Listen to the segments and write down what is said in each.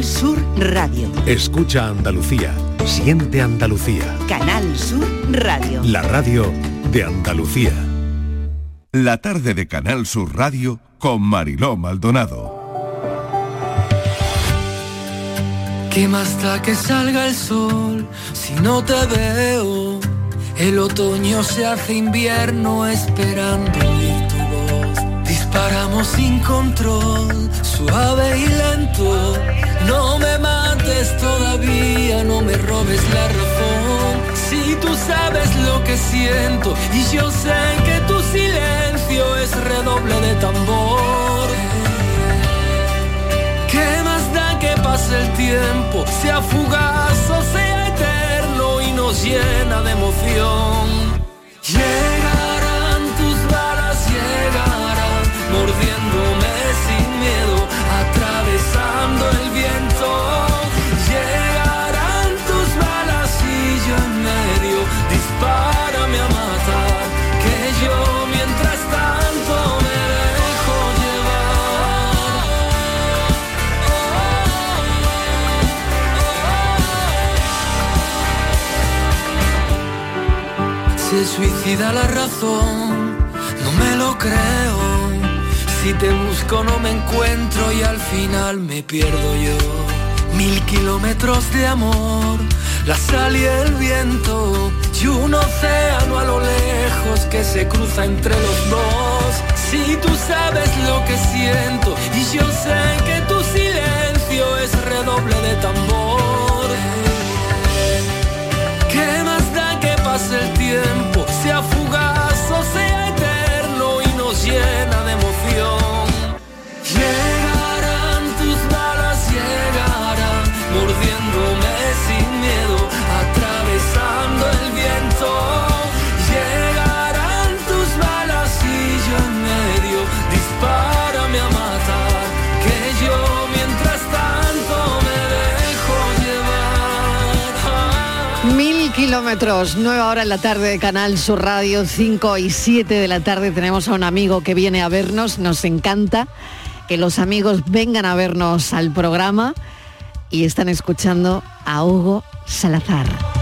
Canal Sur Radio. Escucha Andalucía. Siente Andalucía. Canal Sur Radio. La radio de Andalucía. La tarde de Canal Sur Radio con Mariló Maldonado. ¿Qué más da que salga el sol si no te veo? El otoño se hace invierno esperando Disparamos sin control, suave y lento. No me mates todavía, no me robes la razón. Si tú sabes lo que siento y yo sé que tu silencio es redoble de tambor. ¿Qué más da que pase el tiempo, sea fugaz o sea eterno y nos llena de emoción? Llegarán sin miedo, atravesando el viento. Llegarán tus balas y yo en medio, dispárame a matar, que yo mientras tanto me dejo llevar. Se suicida la razón, no me lo creo. Si te busco no me encuentro y al final me pierdo yo. Mil kilómetros de amor, la sal y el viento y un océano a lo lejos que se cruza entre los dos. Si tú sabes lo que siento y yo sé que tu silencio es redoble de tambor. Kilómetros, nueva hora en la tarde de Canal Sur Radio, 5 y 7 de la tarde tenemos a un amigo que viene a vernos, nos encanta que los amigos vengan a vernos al programa y están escuchando a Hugo Salazar.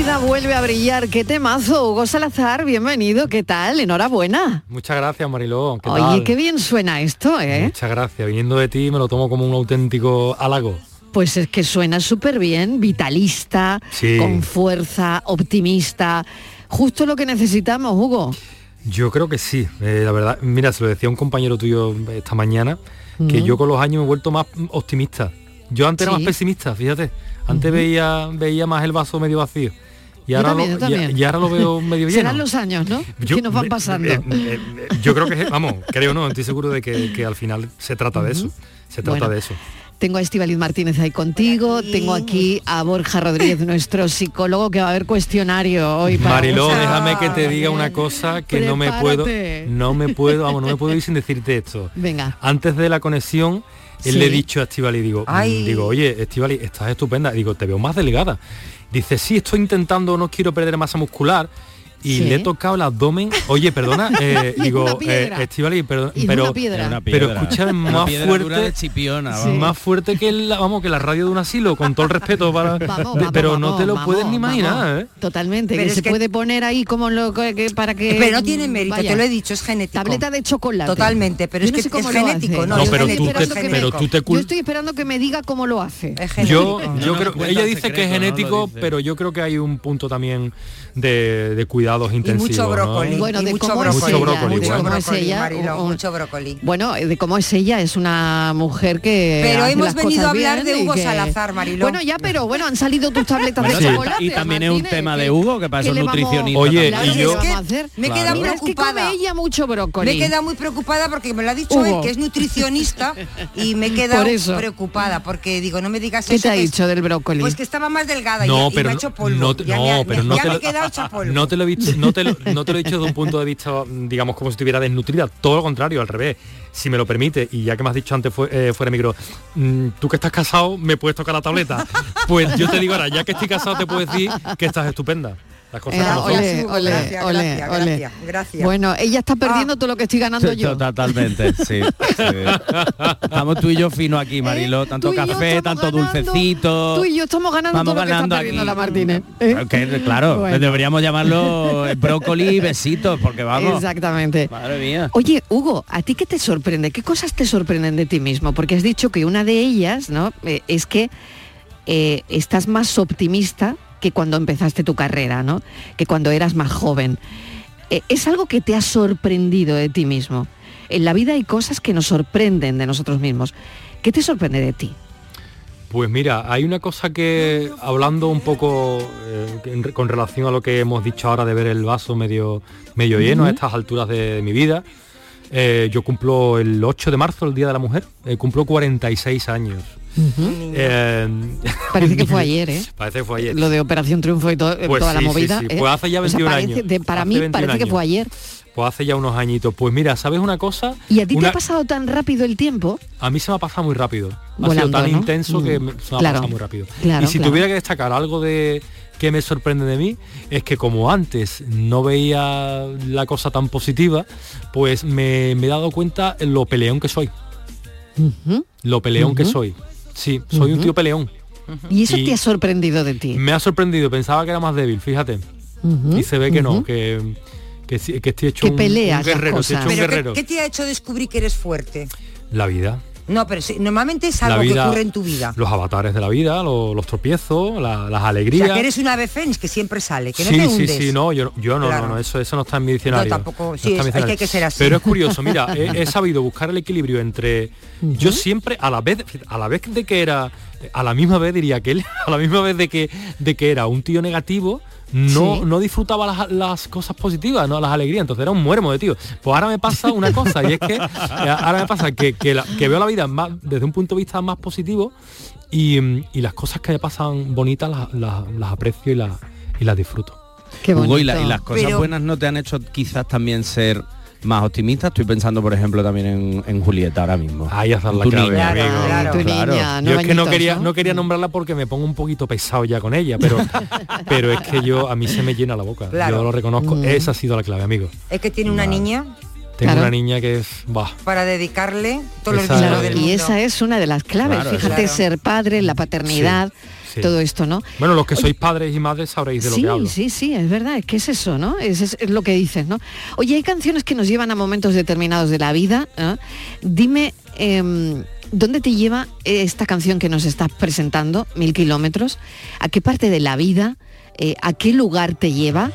Vida, vuelve a brillar. Qué temazo, Hugo Salazar, bienvenido, ¿qué tal? Enhorabuena. Muchas gracias, Mariló. ¿Qué Oye, tal? qué bien suena esto, ¿eh? Muchas gracias. Viniendo de ti me lo tomo como un auténtico halago. Pues es que suena súper bien, vitalista, Sí. con fuerza, optimista. Justo lo que necesitamos, Hugo. Yo creo que sí. eh, la verdad, mira, se lo decía un compañero tuyo esta mañana, que Mm. yo con los años me he vuelto más optimista. Yo antes era más pesimista, fíjate. Antes veía, veía más el vaso medio vacío. Y Yo ahora, también, lo, yo también. y- y ahora lo veo medio lleno. Serán los años, ¿no? Yo- que nos van pasando. eh, eh, eh, yo creo que, vamos, creo no, estoy seguro de que, que al final se trata de eso. Se trata Bueno, de eso. Tengo a Estivaliz Martínez ahí contigo, tengo aquí a Borja Rodríguez, nuestro psicólogo, que va a haber cuestionario hoy. para- Mariló, déjame que te diga una cosa que no me puedo, no me puedo, vamos, no me puedo ir sin decirte esto. Venga. Antes de la conexión, él Sí. le he dicho a Estivali, digo, Ay. digo, oye, Estivali, estás estupenda. Digo, te veo más delgada. Dice, sí, estoy intentando, no quiero perder masa muscular. Y Sí. le he tocado el abdomen. Oye, perdona, eh, digo, eh. Estivali, pero, piedra. Pero escucha, es más piedra fuerte, chipiona, Sí. más fuerte que la, vamos, que la radio de un asilo, con todo el respeto para, Vamos, de- vamos, pero no te lo vamos, puedes ni imaginar, ¿eh? Totalmente, Pero que es se que- puede poner ahí como lo que, para que Pero no tiene mérito, vaya. te lo he dicho, es genético. Tableta de chocolate. Totalmente, pero Yo es no que es genético, no, pero tú te- pero genético. tú te Yo estoy esperando que me diga cómo lo hace. Yo, yo creo, ella el dice que es genético, pero yo creo que hay un punto también de, de cuidado cuidados Y mucho ¿no? brócoli. Bueno, y de mucho cómo brócoli. es ella, Mucho brócoli, bueno. cómo es brócoli, ella, Mariló, un- mucho brócoli. Bueno, de cómo es ella, es una mujer que Pero hace hemos las venido cosas a hablar de Hugo que- Salazar, Mariló. Bueno, ya, pero bueno, han salido tus tabletas Bueno, de sí, chocolate. y también es un tema ¿qué- de Hugo, que para qué eso nutricionista Oye, Claro, y ¿qué yo-? Me he Claro. quedado Mira, es que preocupada. ella mucho brócoli. Me he quedado muy preocupada porque me lo ha dicho Hugo. él, que es nutricionista, y me he quedado Por eso. preocupada porque digo, no me digas ¿Qué eso. te ha dicho del brócoli? Pues que estaba más delgada y- me ha no, hecho polvo. no pero no te lo- he No te lo he dicho, no te lo, no te lo he dicho desde un punto de vista, digamos, como si estuviera desnutrida. Todo lo contrario, al revés. Si me lo permite, y ya que me has dicho antes fue- eh, fuera de micro, mm, tú que estás casado, me puedes tocar la tableta. Pues yo te digo ahora, ya que estoy casado, te puedo decir que estás estupenda. Las cosas Eh, como son. ole, Hugo, ole, gracias, ole, gracias, ole. gracias, gracias. Bueno, ella está perdiendo todo lo que estoy ganando yo. Totalmente, sí, sí. Estamos tú y yo fino aquí, Marilo. ¿Eh? Tanto y yo café, tanto ganando, dulcecito. Tú y yo estamos ganando Vamos todo lo que ganando está perdiendo aquí. la Martínez. ¿eh? Claro, Bueno. deberíamos llamarlo brócoli y besitos, porque vamos. Exactamente. Madre mía. Oye, Hugo, ¿a ti qué te sorprende? ¿Qué cosas te sorprenden de ti mismo? Porque has dicho que una de ellas, ¿no? Eh, es que eh, estás más optimista que cuando empezaste tu carrera, ¿no? Que cuando eras más joven. Eh, es algo que te ha sorprendido de ti mismo. En la vida hay cosas que nos sorprenden de nosotros mismos. ¿Qué te sorprende de ti? Pues mira, hay una cosa que, hablando un poco eh, con relación a lo que hemos dicho ahora de ver el vaso medio, medio lleno a estas alturas de, de mi vida, eh, yo cumplo el 8 de marzo, el Día de la Mujer, eh, cumplo 46 años. Eh, Parece que fue ayer, ¿eh? Parece que fue ayer. Lo de Operación Triunfo y to- Pues toda la sí, movida. sí. ¿eh? Pues hace ya O sea, 21 parece- años. de- para Hace mí 21 parece que fue ayer. Pues hace ya unos añitos. Pues mira, ¿sabes una cosa? ¿Y a ti te ha pasado tan rápido el tiempo? A mí se me ha pasado muy rápido. ha Volando, sido tan ¿no? intenso que Mm. me- se me ha pasado muy rápido. claro, y si claro. tuviera que destacar algo de que me sorprende de mí, es que como antes no veía la cosa tan positiva, pues me, me he dado cuenta en lo peleón que soy. Lo peleón que soy. Sí, soy un tío peleón. Y eso Y- te ha sorprendido de ti. Me ha sorprendido, pensaba que era más débil, fíjate. Y se ve que no, que, que, que estoy hecho Que un, guerrero, hecho un Pero ¿qué, guerrero. qué te ha hecho descubrir que eres fuerte? La vida. No, pero sí, normalmente es algo que vida, ocurre en tu vida. Los avatares de la vida, lo- los, tropiezos, la- las O alegrías. sea, que eres una ave fénix que siempre sale, que no sí, te sí, hundes. sí, no, yo, yo no, Claro. no, no, eso, eso no está en mi diccionario. No, tampoco, sí, es- hay que- que ser así. Pero es curioso, mira, he, he sabido buscar el equilibrio entre yo siempre a la vez, a la vez de que era, a la misma vez diría que él, a la misma vez de que de que era un tío negativo, no, Sí. no disfrutaba las, las cosas positivas, no las alegrías, entonces era un muermo de tío. Pues ahora me pasa una cosa, y es que eh, ahora me pasa que, que, la- que veo la vida más, desde un punto de vista más positivo y, mm, y las cosas que me pasan bonitas las, las- las aprecio y las, y las disfruto. Qué Hugo, y, la- bonito. y las cosas Pero- buenas no te han hecho quizás también ser más optimista. Estoy pensando, por ejemplo, también en, en Julieta ahora mismo. Ahí has dado la Tu clave, niña. amigo. Claro, claro. Tu Claro. niña, Yo es que no quería, no quería nombrarla porque me pongo un poquito pesado ya con ella, pero, pero es que yo a mí se me llena la boca. Claro. Yo lo reconozco. Mm. Esa ha sido la clave, amigo. Es que tiene una Vale. niña Tengo Claro. una niña que es. Bah, para dedicarle todos los Claro, del y esa es una de las claves. Claro, Fíjate, claro. ser padre, la paternidad, sí. Todo esto, ¿no? Bueno, los que sois padres y madres sabréis de lo Sí, que hablo. sí, sí, es verdad, es que es eso, ¿no? Es, es- es lo que dices, ¿no? Oye, hay canciones que nos llevan a momentos determinados de la vida. ¿no? Dime, em, ¿dónde te lleva esta canción que nos estás presentando, Mil Kilómetros? ¿A qué parte de la vida? Eh, ¿A qué lugar te lleva?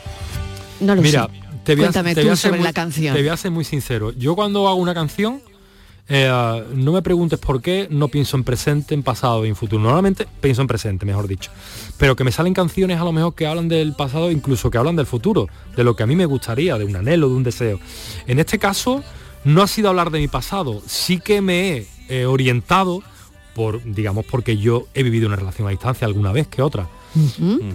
No lo Mira, sé. te voy, a, Cuéntame te voy tú a ser sobre muy, la canción. Te voy a ser muy sincero. Yo cuando hago una canción, eh, no me preguntes por qué, no pienso en presente, en pasado y en futuro. Normalmente pienso en presente, mejor dicho. Pero que me salen canciones a lo mejor que hablan del pasado, incluso que hablan del futuro, de lo que a mí me gustaría, de un anhelo, de un deseo. En este caso, no ha sido hablar de mi pasado, sí que me he eh, orientado por, digamos, porque yo he vivido una relación a distancia alguna vez que otra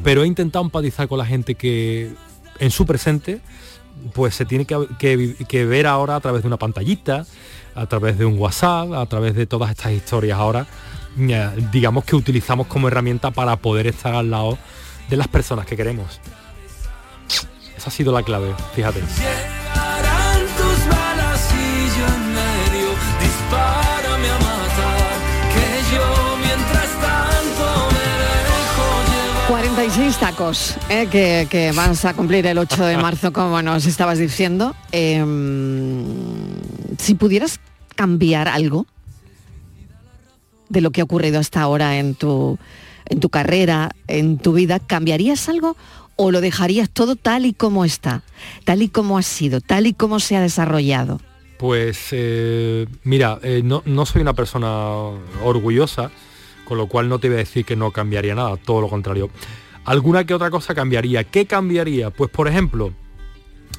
pero he intentado empatizar con la gente que en su presente pues se tiene que, que ver ahora a través de una pantallita, a través de un WhatsApp, a través de todas estas historias ahora, digamos que utilizamos como herramienta para poder estar al lado de las personas que queremos. Esa ha sido la clave, fíjate. Tacos eh, que, que vas a cumplir el 8 de marzo, como nos estabas diciendo. Em, si pudieras cambiar algo de lo que ha ocurrido hasta ahora en tu, en tu carrera, en tu vida, ¿cambiarías algo o lo dejarías todo tal y como está, tal y como ha sido, tal y como se ha desarrollado? Pues eh, mira, eh, no, no soy una persona orgullosa, con lo cual no te voy a decir que no cambiaría nada, todo lo contrario. Alguna que otra cosa cambiaría. ¿Qué cambiaría? Pues por ejemplo,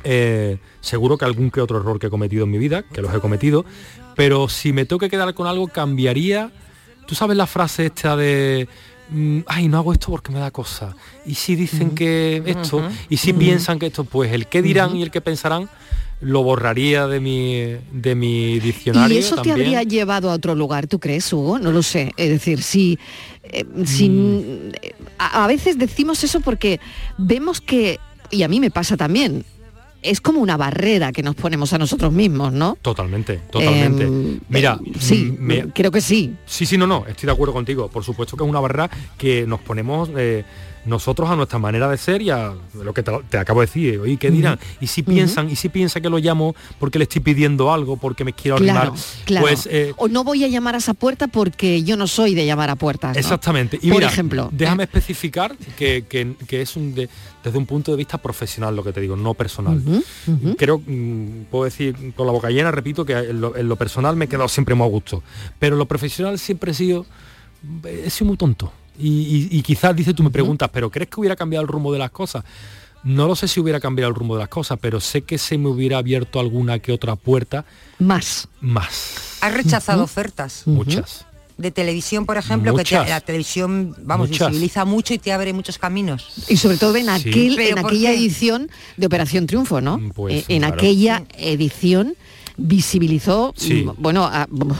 eh, seguro que algún que otro error que he cometido en mi vida, que los he cometido, pero si me tengo que quedar con algo, cambiaría. Tú sabes la frase esta de mm, ay, no hago esto porque me da cosa. Y si dicen que esto, y si piensan que esto, pues el qué dirán y el qué pensarán, lo borraría de mi, de mi diccionario. ¿Y eso también. te habría llevado a otro lugar, tú crees, Hugo? No lo sé. Es decir, si, eh, si- Mm. eh, a, a veces decimos eso porque vemos que, y a mí me pasa también, es como una barrera que nos ponemos a nosotros mismos, ¿no? Totalmente, totalmente. Em, Mira, sí, mm, me- creo que sí. Sí, sí, no, no, estoy de acuerdo contigo. Por supuesto que es una barrera que nos ponemos eh, nosotros a nuestra manera de ser y a lo que te, te acabo de decir. Oye, ¿qué dirán? Y si piensan, y si piensa que lo llamo porque le estoy pidiendo algo, porque me quiero arrimar, Claro, claro. pues eh, o no voy a llamar a esa puerta porque yo no soy de llamar a puertas. ¿no? Exactamente. Y Por mira, ejemplo, déjame especificar que, que- que es un de- desde un punto de vista profesional lo que te digo, no personal. Ujú, ujú. Creo, mm, puedo decir con la boca llena, repito, que en lo, en lo personal me he quedado siempre muy a gusto. Pero en lo profesional siempre he sido, he sido muy tonto. Y, y- y quizás, dice, tú me preguntas, ¿pero crees que hubiera cambiado el rumbo de las cosas? No lo sé si hubiera cambiado el rumbo de las cosas, pero sé que se me hubiera abierto alguna que otra puerta Más. más. ¿Has rechazado ofertas? Muchas. De televisión, por ejemplo, que te- la televisión, vamos, Muchas. visibiliza mucho y te abre muchos caminos. Y sobre todo en, aquel, en ¿por aquella qué? edición de Operación Triunfo, ¿no? Pues, Eh, en claro. aquella edición visibilizó, Sí. mm, bueno, a- mm,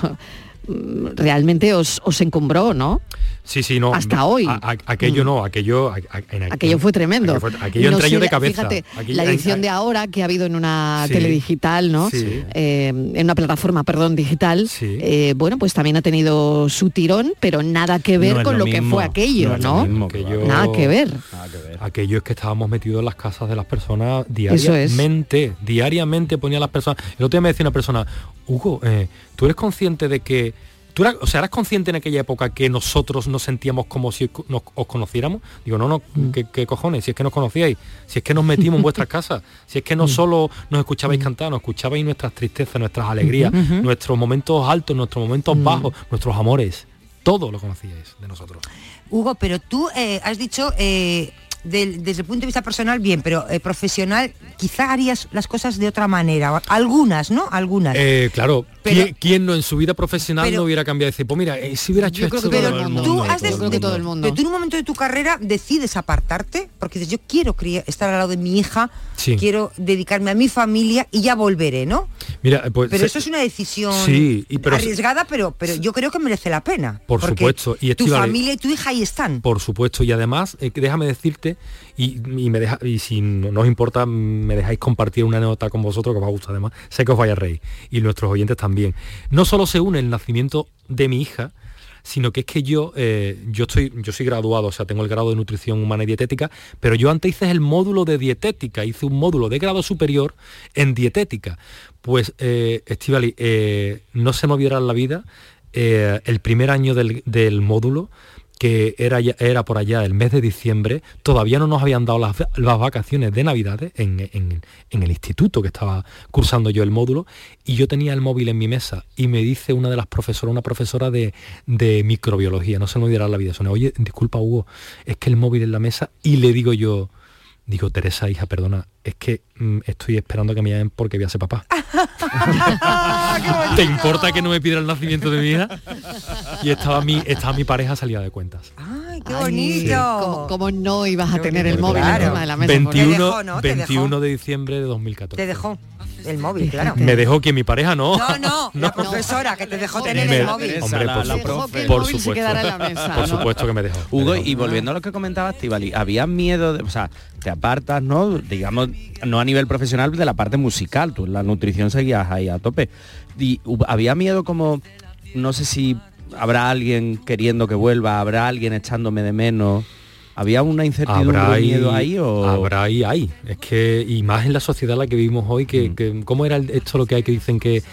realmente os, os encumbró, ¿no? Sí, sí, no. Hasta hoy. a- a- aquello no, aquello... a- a- en aqu- Aquello fue tremendo. Aquello, fue- aquello No entré sé, yo de cabeza. Fíjate, Aquello- la edición de ahora que ha habido en una Sí. teledigital, ¿no? Sí. Eh, en una plataforma, perdón, digital, Sí. eh, bueno, pues también ha tenido su tirón, pero nada que ver No con lo, que fue aquello, ¿no? mismo, Aquello- claro. Nada que ver. Nada que ver. Aquello es que estábamos metidos en las casas de las personas Eso es. diariamente. Diariamente ponía a las personas. El otro día me decía una persona, Hugo, eh, ¿tú eres consciente de que. ¿Tú eras, o sea, eras consciente en aquella época que nosotros nos sentíamos como si nos, os conociéramos? Digo, no, no, Mm. ¿qué, qué cojones? Si es que nos conocíais, si es que nos metimos en vuestras casas, si es que Mm. no solo nos escuchabais cantar, nos escuchabais nuestras tristezas, nuestras alegrías, nuestros momentos altos, nuestros momentos Mm. bajos, nuestros amores. Todo lo conocíais de nosotros. Hugo, pero tú eh, has dicho, eh, del- desde el punto de vista personal, bien, pero eh, profesional, quizá harías las cosas de otra manera. Algunas, ¿no? Algunas. Claro, Pero- ¿quién, quién no en su vida profesional pero- no hubiera cambiado y decir, pues mira, eh, si hubiera hecho esto que todo el mundo. tú has todo el el mundo. Pero tú en un momento de tu carrera decides apartarte, porque dices, yo quiero estar al lado de mi hija, Sí. quiero dedicarme a mi familia y ya volveré, ¿no? Mira, pues Pero se- eso es una decisión Sí, y pero- arriesgada, pero, pero yo creo que merece la pena. Por supuesto, y tu familia y tu hija ahí están. por supuesto, y además, eh, déjame decirte, y, y me deja, y si no, no os importa, me dejáis compartir una anécdota con vosotros que os va a gustar además, sé que os vaya a reír, y nuestros oyentes también. No solo se une el nacimiento de mi hija, sino que es que yo, eh, yo estoy, yo soy graduado, o sea, tengo el grado de nutrición humana y dietética, pero yo antes hice el módulo de dietética, hice un módulo de grado superior en dietética. Pues, eh, Estivali, eh, no se me olvidará la vida eh, el primer año del, del módulo que era, era por allá el mes de diciembre, todavía no nos habían dado las, las vacaciones de Navidades en, en- en el instituto que estaba cursando yo el módulo, y yo tenía el móvil en mi mesa, y me dice una de las profesoras, una profesora de, de microbiología, no se me olvidará la vida, suena, oye, disculpa Hugo, es que el móvil en la mesa, y le digo yo, digo, Teresa, hija, perdona, es que mm, estoy esperando que me llamen porque voy a ser papá. ¿Te importa que no me pida el nacimiento de mi hija? Y estaba mi, estaba mi pareja salida de cuentas. Ay, qué bonito. ¿cómo, cómo no ibas a Qué tener el móvil claro. encima de la mesa? 21, dejó, ¿no? Te 21 dejó. de diciembre de 2014. Te dejó el móvil, claro. Me dejó que mi pareja no. No, no, la profesora que te dejó Me- tener Me- el móvil. Hombre, la- por la por se supuesto. la mesa, Por ¿no? supuesto que me dejó. me Hugo, dejó. y volviendo a lo que comentaba Estivali, había miedo, de, o sea, te apartas, ¿no? Digamos, no a nivel profesional, de la parte musical, tú la nutrición seguías ahí a tope. Y había miedo como, no sé si habrá alguien queriendo que vuelva, habrá alguien echándome de menos. ¿Había una incertidumbre, habrá ahí, miedo ahí o...? habrá y hay. Es que, y más en la sociedad en la que vivimos hoy, que, Mm. que- ¿cómo era esto lo que hay que dicen que,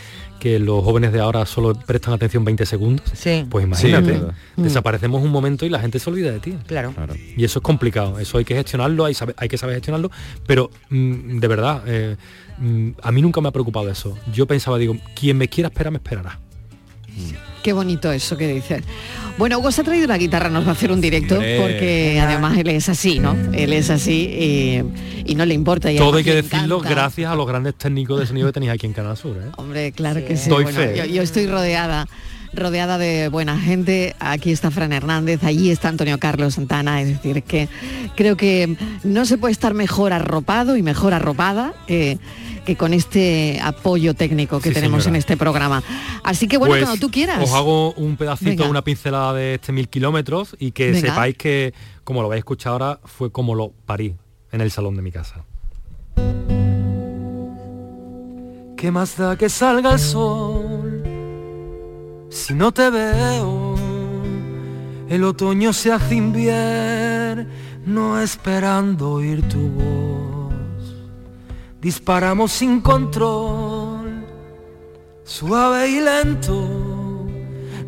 que los jóvenes de ahora solo prestan atención 20 segundos. Sí. Pues imagínate, Sí, verdad. desaparecemos un momento y la gente se olvida de ti. Claro. Y eso es complicado, eso hay que gestionarlo, hay, sabe- hay que saber gestionarlo, pero mm, de verdad, eh, mm, a mí nunca me ha preocupado eso. Yo pensaba, digo, quien me quiera esperar, me esperará. Qué bonito eso que dices. Bueno, Hugo se ha traído una guitarra, nos va a hacer un directo, Hombre. porque además él es así, ¿no? Él es así y, y no le importa. y Todo hay que decirlo encanta. gracias a los grandes técnicos de sonido que tenéis aquí en Canal Sur. ¿eh? Hombre, claro que sí. Doy Bueno, fe. yo, yo estoy rodeada rodeada de buena gente. Aquí está Fran Hernández, allí está Antonio Carlos Santana. Es decir, que creo que no se puede estar mejor arropado y mejor arropada que, que con este apoyo técnico que Sí, tenemos señora. en este programa. Así que bueno, Pues, cuando tú quieras. Os hago un pedacito, Venga. una pincelada de este mil kilómetros y que Venga. sepáis que, como lo vais a escuchar ahora, fue como lo parí en el salón de mi casa. ¿Qué más da que salga el sol si no te veo? El otoño se hace invierno esperando oír tu voz. Disparamos sin control, suave y lento.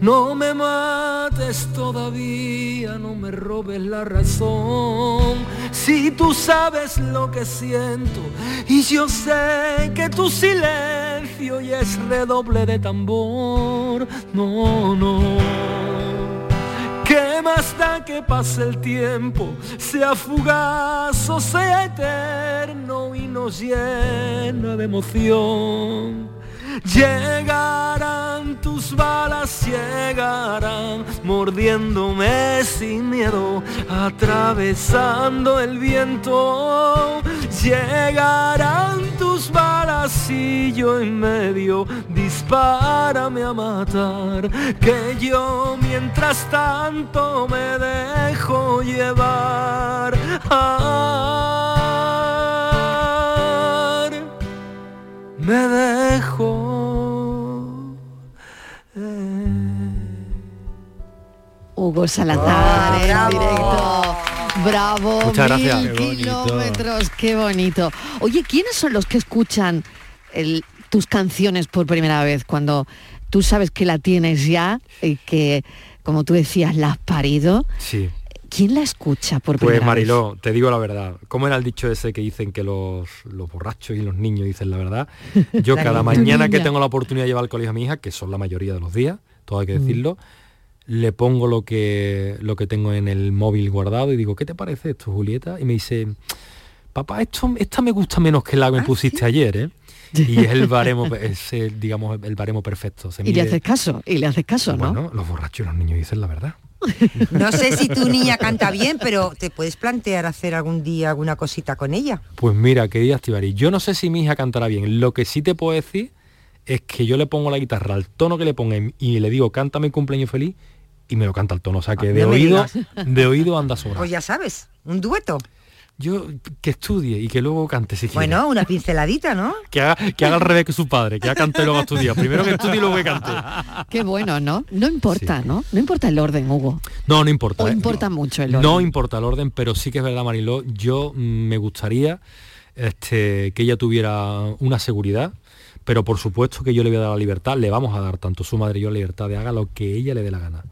No me mates todavía, no me robes la razón. Si tú sabes lo que siento y yo sé que tu silencio ya es redoble de tambor. No, no. ¿Qué más da que pase el tiempo, sea fugaz o sea eterno y nos llena de emoción? Llegarán tus balas, llegarán mordiéndome sin miedo, atravesando el viento. Llegarán tus balas y yo en medio, dispárame a matar, que yo mientras tanto me dejo llevar. Me dejo. Hugo Salazar Ah, en bravo. directo. Bravo, Muchas mil gracias. Qué bonito. kilómetros, qué bonito. Oye, ¿quiénes son los que escuchan el- tus canciones por primera vez cuando tú sabes que la tienes ya y que, como tú decías, la has parido? Sí. ¿Quién la escucha por primera Pues vez? Mariló, te digo la verdad. ¿Cómo era el dicho ese que dicen que los, los borrachos y los niños dicen la verdad? Yo cada mañana que tengo la oportunidad de llevar al colegio a mi hija, que son la mayoría de los días, todo hay Mm. que decirlo, le pongo lo que, lo que tengo en el móvil guardado y digo, ¿qué te parece esto, Julieta? Y me dice, papá, esto, esta me gusta menos que la Ah, que me pusiste ayer, ¿eh? Y es el baremo, es el, digamos, el baremo perfecto. Se Y le haces caso, y le haces caso, ¿no? Bueno, los borrachos y los niños dicen la verdad. No sé si tu niña canta bien, pero te puedes plantear hacer algún día alguna cosita con ella. Pues mira, querida Estivali, yo no sé si mi hija cantará bien. Lo que sí te puedo decir es que yo le pongo la guitarra al tono que le ponga y- le digo, cántame cumpleaños feliz y me lo canta al tono. O sea que Ah, de no oído, de oído anda sobra. Pues ya sabes, un dueto. Yo que estudie y que luego cante si quiere. Bueno, una pinceladita, ¿no? Que haga, que haga al revés que su padre, que ya cante y luego estudia. Primero que estudie y luego que cante. Qué bueno, ¿no? No importa, ¿no? No importa el orden, Hugo. No, no importa. ¿eh? importa mucho el orden. No importa el orden, pero sí que es verdad, Mariló, yo mm, me gustaría este, que ella tuviera una seguridad, pero por supuesto que yo le voy a dar la libertad, le vamos a dar tanto su madre y yo la libertad de haga lo que ella le dé la gana.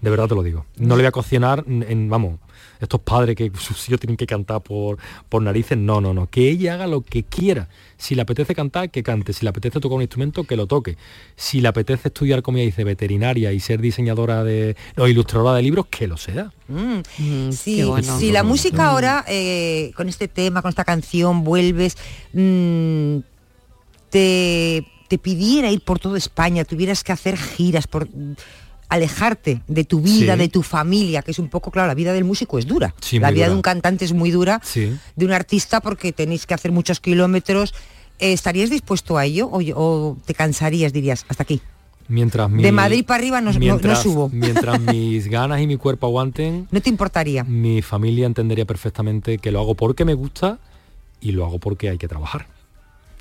De verdad te lo digo. No le voy a cocinar en, en- vamos, estos padres que sus hijos tienen que cantar por, por narices, no, no, no. Que ella haga lo que quiera. Si le apetece cantar, que cante. Si le apetece tocar un instrumento, que lo toque. Si le apetece estudiar, como ella dice, veterinaria y ser diseñadora de, o ilustradora de libros, que lo sea. Mm. Mm, bueno. si la música ahora, eh, con este tema, con esta canción, vuelves, mm, te, te pidiera ir por toda España, tuvieras que hacer giras, por alejarte de tu vida, Sí. de tu familia, que es un poco, claro, la vida del músico es dura. Sí, la vida dura. de un cantante es muy dura, Sí. de un artista porque tenéis que hacer muchos kilómetros. Eh, ¿Estarías dispuesto a ello o, o te cansarías, dirías, hasta aquí? Mientras mi- De Madrid para arriba no- no- no mientras- subo. Mientras mis ganas y mi cuerpo aguanten, ¿No te importaría? mi familia entendería perfectamente que lo hago porque me gusta y lo hago porque hay que trabajar.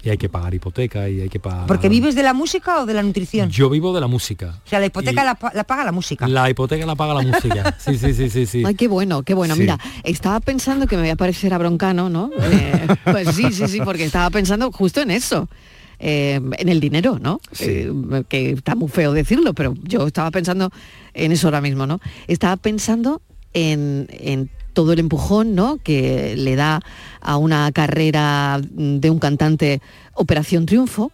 Y hay que pagar hipoteca y hay que pagar... ¿Porque vives de la música o de la nutrición? Yo vivo de la música. O sea, la hipoteca la, pa- la paga la música. La hipoteca la paga la música. Sí, sí, sí, sí, sí. Ay, qué bueno, qué bueno. Sí. Mira, estaba pensando que me voy a parecer a Broncano, ¿no? Eh, pues sí, sí, sí, porque estaba pensando justo en eso. eh, en el dinero, ¿no? Eh, que está muy feo decirlo, pero yo estaba pensando en eso ahora mismo, ¿no? Estaba pensando en, en todo el empujón, ¿no? Que le da a una carrera de un cantante Operación Triunfo.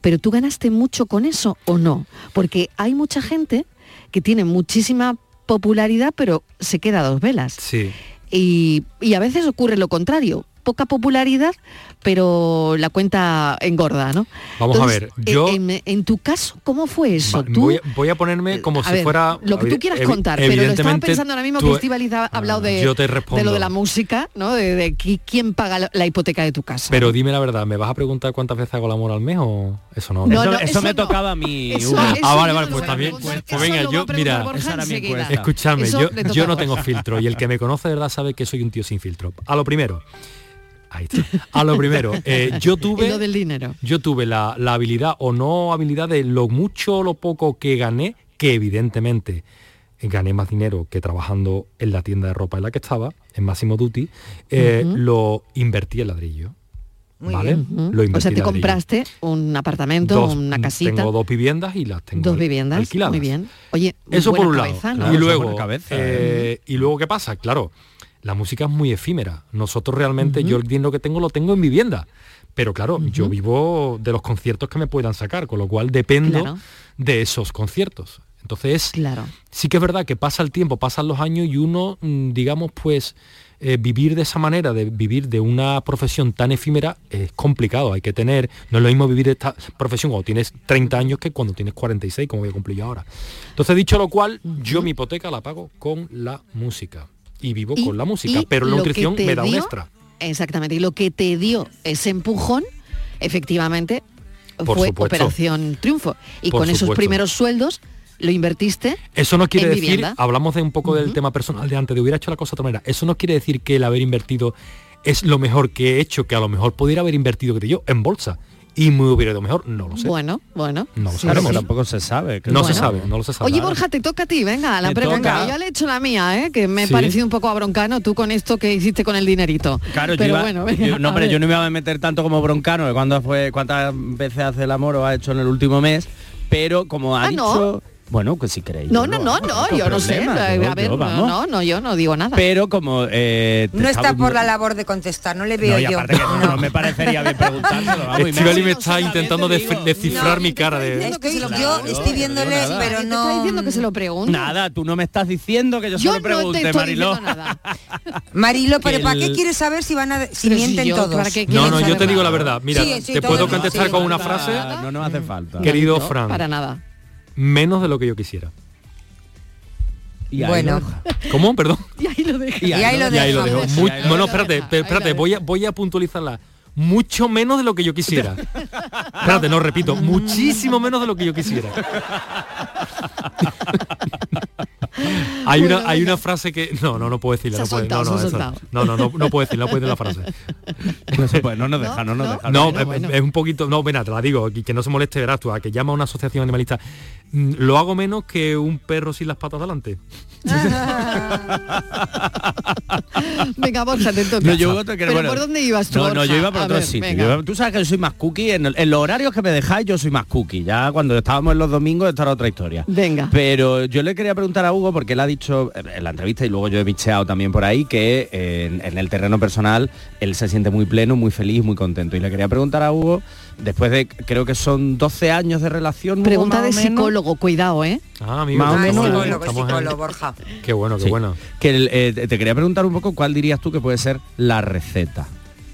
Pero tú ganaste mucho con eso o no? Porque hay mucha gente que tiene muchísima popularidad, pero se queda a dos velas. Sí. Y, y a veces ocurre lo contrario. Poca popularidad, pero la cuenta engorda, ¿no? Vamos a ver, yo- En, en tu caso, ¿cómo fue eso? Va, Tú, voy, a, voy a ponerme como a si ver, fuera... lo que tú quieras evi- contar, pero lo estaba pensando ahora mismo tú- que Estivaliz ha hablado de, yo te de respondo. lo de la música, ¿no? De, de qui- quién paga la, la hipoteca de tu casa. Pero dime la verdad, ¿me vas a preguntar cuántas veces hago el amor al mes o eso no? No, eso, no, eso eso me no. tocaba a mí. Eso- Hugo. eso Ah, vale, yo vale, no pues también. Pues, preguntar. venga, yo, mira, Eso yo, no tengo filtro y el que me conoce de verdad sabe que soy un tío sin filtro. A lo primero, ahí está. A lo primero, eh, yo tuve... lo del dinero. yo tuve la, la habilidad o no habilidad de lo mucho o lo poco que gané, que evidentemente gané más dinero que trabajando en la tienda de ropa en la que estaba, en Máximo Duty, eh, lo invertí en ladrillo. Muy ¿Vale? bien. Lo O sea, te ladrillo. compraste un apartamento, Dos- una casita, Tengo dos viviendas y las tengo dos viviendas. alquiladas. Muy bien. Oye, Eso buena por un lado. cabeza, ¿no? Claro, y luego, buena cabeza, eh, y luego qué pasa, claro, la música es muy efímera. Nosotros realmente, yo el dinero que tengo lo tengo en vivienda. Pero claro, yo vivo de los conciertos que me puedan sacar, con lo cual dependo Claro. de esos conciertos. Entonces, Claro. sí que es verdad que pasa el tiempo, pasan los años y uno, mm, digamos, pues eh, vivir de esa manera, de vivir de una profesión tan efímera, es complicado. Hay que tener, no es lo mismo vivir esta profesión cuando tienes 30 años que cuando tienes 46, como voy a cumplir yo ahora. Entonces, dicho lo cual, yo mi hipoteca la pago con la música. Y vivo Y- con la música, pero la nutrición me da un dio- extra. Exactamente. Y lo que te dio ese empujón, efectivamente, Por fue supuesto. Operación Triunfo. Y Por con esos primeros sueldos lo invertiste. Eso no quiere en decir, vivienda. hablamos de un poco del tema personal de antes, de hubiera hecho la cosa de otra manera. Eso no quiere decir que el haber invertido es lo mejor que he hecho, que a lo mejor pudiera haber invertido que yo en bolsa y me hubiera ido mejor, no lo sé. Bueno, bueno. No lo. Claro, que tampoco se sabe. No Bueno. se sabe, no lo se sabe. Oye, Borja, te toca a ti, venga, la pregunta. Ya le he hecho la mía, ¿eh? que me ha Sí. parecido un poco abroncano tú con esto que hiciste con el dinerito. Claro, yo Pero iba- bueno, venga, yo- no, a pero yo no me iba a meter tanto como broncano, de cuándo fue, cuántas veces hace el amor o ha hecho en el último mes, pero como ha Ah, ¿no? Bueno, que si queréis. No, no, no, no, yo no sé. A ver, yo, no, vamos. no, no, yo no digo nada. Pero como eh, te No está por la labor de contestar, no le veo No, y yo. no, no me parecería bien preguntárselo. Estivali me está te intentando descifrar mi cara de... diciendo que Estoy- se lo yo pregunto. estoy viéndole, nada. pero Te no. está diciendo que se lo pregunto. Nada, tú no me estás diciendo que yo, se lo no pregunte, te Mariló. Marilo, pero ¿para qué quieres saber si van a si mienten No, quieres no, yo te digo la verdad. Mira, te puedo contestar con una frase. No nos hace falta. Querido Fran, Para nada. Menos de lo que yo quisiera. Y ahí Bueno. lo. ¿Cómo? Perdón. Y ahí lo dejo. Y ahí lo Y ahí lo dejo. dejo. Ahí Muy- lo bueno, dejo. espérate, Ahí pe- lo espérate, dejo. voy a, voy a puntualizarla. Mucho menos de lo que yo quisiera. espérate, no repito, muchísimo menos de lo que yo quisiera. hay una hay una frase que no no no puedo decirla no, puedo- no, no, eso- no no no no puedo decirla no puedo decir la frase No se puede, no nos deja, no nos no. deja. no bueno, es- bueno. es un poquito no ven te la digo y que no se moleste verás tú a que llama a una asociación animalista lo hago menos que un perro sin las patas delante Venga, Borja, te toca. No, yo voto que- Pero bueno, ¿por dónde ibas tú, No, no, yo iba por A otro ver, sitio. iba- tú sabes que yo soy más cookie. En, el- en los horarios que me dejáis, yo soy más cookie. Ya cuando estábamos en los domingos, esta era otra historia. Venga. Pero yo le quería preguntar a Hugo, porque él ha dicho en la entrevista y luego yo he bicheado también por ahí, que en, en el terreno personal él se siente muy pleno, muy feliz, muy contento. Y le quería preguntar a Hugo, después de, creo que son 12 años de relación. Pregunta de menos, psicólogo, cuidado, ¿eh? ah amigo Más o menos, psicólogo, psicólogo, Borja. qué bueno qué Sí. bueno Que el, eh, te te quería preguntar un poco cuál dirías tú que puede ser la receta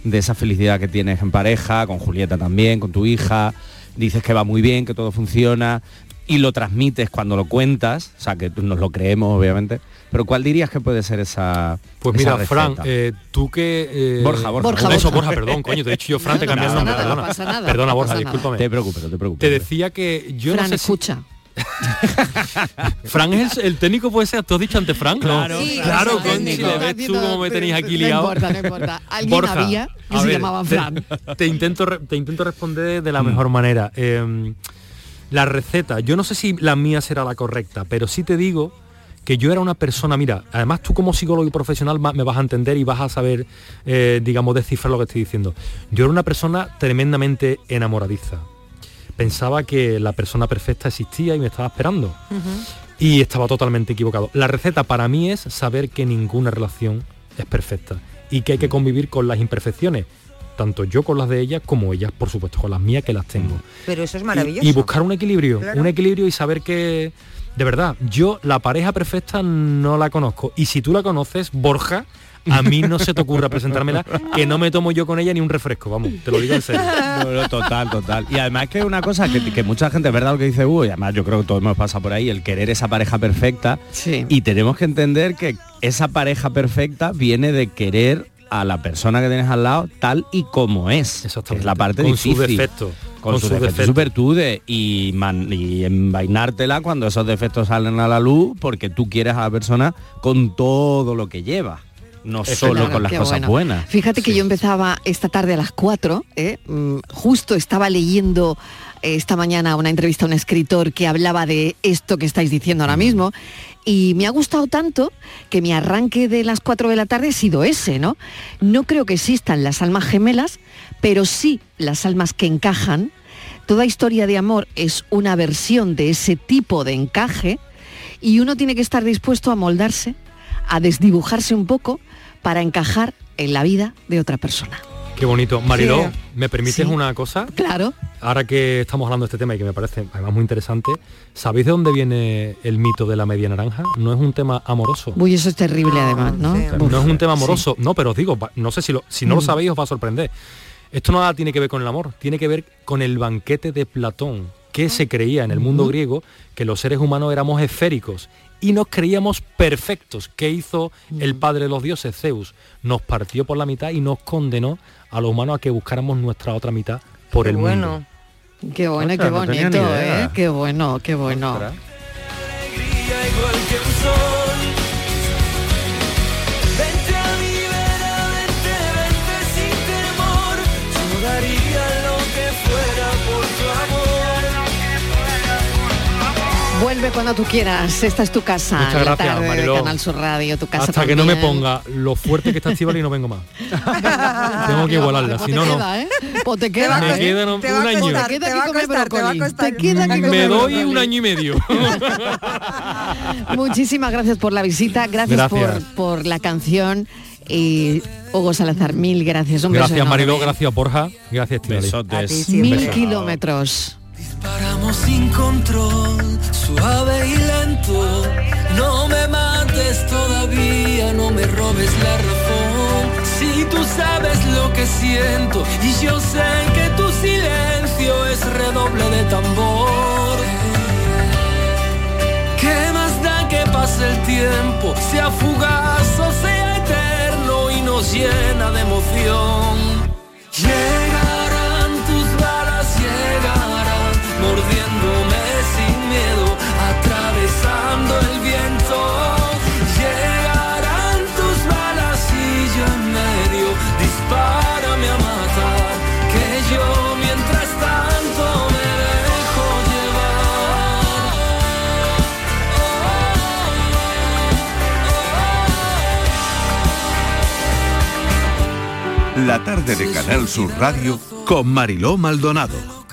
de esa felicidad que tienes en pareja, con Julieta también, con tu hija. Dices que va muy bien, que todo funciona y lo transmites cuando lo cuentas, o sea, que nos lo creemos obviamente. Pero ¿cuál dirías que puede ser esa Pues esa mira, Fran, eh, tú que... eh, Borja, Borja, Borja, Eso, Borja. Borja, perdón, coño, te he dicho yo, Fran, No, te no cambié el nombre, no perdona. pasa nada, perdona, no Borja, pasa nada. discúlpame. te preocupes, no te preocupes. Te decía que yo Fran, no sé si- escucha. Fran es el, el técnico, puede ser, ¿tú has dicho antes Fran? No. Claro, Sí, claro, técnico. le ves tú cómo me tenéis aquí No liado. importa, no importa. Alguien Borja, había que se ver, llamaba te- Fran. Te, intento, re- te intento responder de la mejor manera. Eh, la receta, yo no sé si la mía será la correcta, pero sí te digo que yo era una persona, mira, además tú como psicólogo y profesional me vas a entender y vas a saber, eh, digamos, descifrar lo que estoy diciendo. Yo era una persona tremendamente enamoradiza. Pensaba que la persona perfecta existía y me estaba esperando. Y estaba totalmente equivocado. La receta para mí es saber que ninguna relación es perfecta y que hay que convivir con las imperfecciones, tanto yo con las de ellas como ellas, por supuesto, con las mías que las tengo. Pero eso es maravilloso. Y, buscar un equilibrio, Claro. un equilibrio y saber que, de verdad, yo la pareja perfecta no la conozco. Y si tú la conoces, Borja, a mí no se te ocurra presentármela, que no me tomo yo con ella ni un refresco, vamos, te lo digo en serio. No, no, total, total. Y además que es una cosa que, que mucha gente, es verdad lo que dice Hugo, y además yo creo que todos hemos pasado por ahí, el querer esa pareja perfecta. Sí. Y tenemos que entender que esa pareja perfecta viene de querer a la persona que tienes al lado tal y como es. que Es la parte Con sus difícil. defectos, Con, con sus sus defectos, defectos. sus virtudes y, man- y envainártela cuando esos defectos salen a la luz porque tú quieres a la persona con todo lo que lleva. No solo Claro, con las cosas bueno. buenas. Fíjate que yo empezaba esta tarde a las 4, ¿eh? Mm, justo estaba leyendo eh, esta mañana una entrevista a un escritor que hablaba de esto que estáis diciendo ahora mismo y me ha gustado tanto que mi arranque de las 4 de la tarde ha sido ese, ¿no? No creo que existan las almas gemelas, pero sí las almas que encajan. Toda historia de amor es una versión de ese tipo de encaje y uno tiene que estar dispuesto a moldarse, a desdibujarse un poco para encajar en la vida de otra persona. Qué bonito. Mariló, Sí. ¿me permites Sí. una cosa? Claro. Ahora que estamos hablando de este tema y que me parece además muy interesante, ¿sabéis de dónde viene el mito de la media naranja? No es un tema amoroso. Uy, eso es terrible además, ¿no? No es un tema sí. amoroso, no, pero os digo, no sé si lo, si no lo Mm. sabéis os va a sorprender. Esto nada tiene que ver con el amor, tiene que ver con el banquete de Platón, que se creía en el mundo Ujú. griego que los seres humanos éramos esféricos y nos creíamos perfectos. ¿Qué hizo Mm. el padre de los dioses, Zeus? Nos partió por la mitad y nos condenó a los humanos a que buscáramos nuestra otra mitad por el mundo. Qué bueno, Ostras, qué bonito. ¿eh? Qué bueno, qué bueno. Vuelve cuando tú quieras. Esta es tu casa. Muchas la gracias, tarde Mariló. de Canal Sur Radio, tu casa Hasta que no me también. ponga lo fuerte que está Estíbal y no vengo más. Tengo que igualarla, Pues si no, no. queda, ¿eh? Pues te queda, Me ¿eh? quedan un Te va a año. costar, Te Te va queda a que comer costar, te va a brócoli. costar. Te queda que Me doy un año y medio. Muchísimas gracias por la visita, gracias, Gracias. Por, por la canción y Hugo Salazar, mil gracias. Un beso Gracias Mariló, gracias Borja, gracias Estivali. Mil kilómetros. Paramos sin control, suave y lento. No me mates todavía, no me robes la razón. Si tú sabes lo que siento y yo sé que tu silencio es redoble de tambor. ¿Qué más da que pase el tiempo, sea fugaz o sea eterno y nos llena de emoción? Llegarán mordiéndome sin miedo, atravesando el viento. Llegarán tus balas y yo en medio, dispárame a matar, que yo mientras tanto me dejo La tarde de Canal Sur Radio con Mariló Maldonado.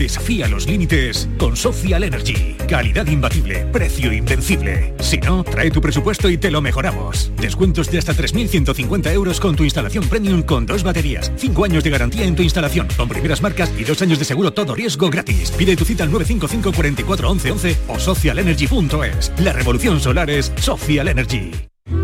Desafía los límites con Social Energy. Calidad imbatible, precio invencible. Si no, trae tu presupuesto y te lo mejoramos. Descuentos de hasta 3.150 euros con tu instalación premium con dos baterías, 5 años de garantía en tu instalación, con primeras marcas y dos años de seguro todo riesgo gratis. Pide tu cita al 955 44 11 11 o socialenergy.es. La revolución solar es Social Energy.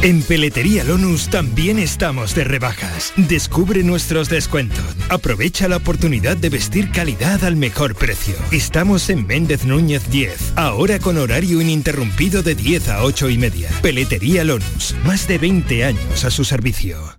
En Peletería Lonus también estamos de rebajas. Descubre nuestros descuentos. Aprovecha la oportunidad de vestir calidad al mejor precio. Estamos en Méndez Núñez 10, ahora con horario ininterrumpido de 10 a 8 y media. Peletería Lonus, más de 20 años a su servicio.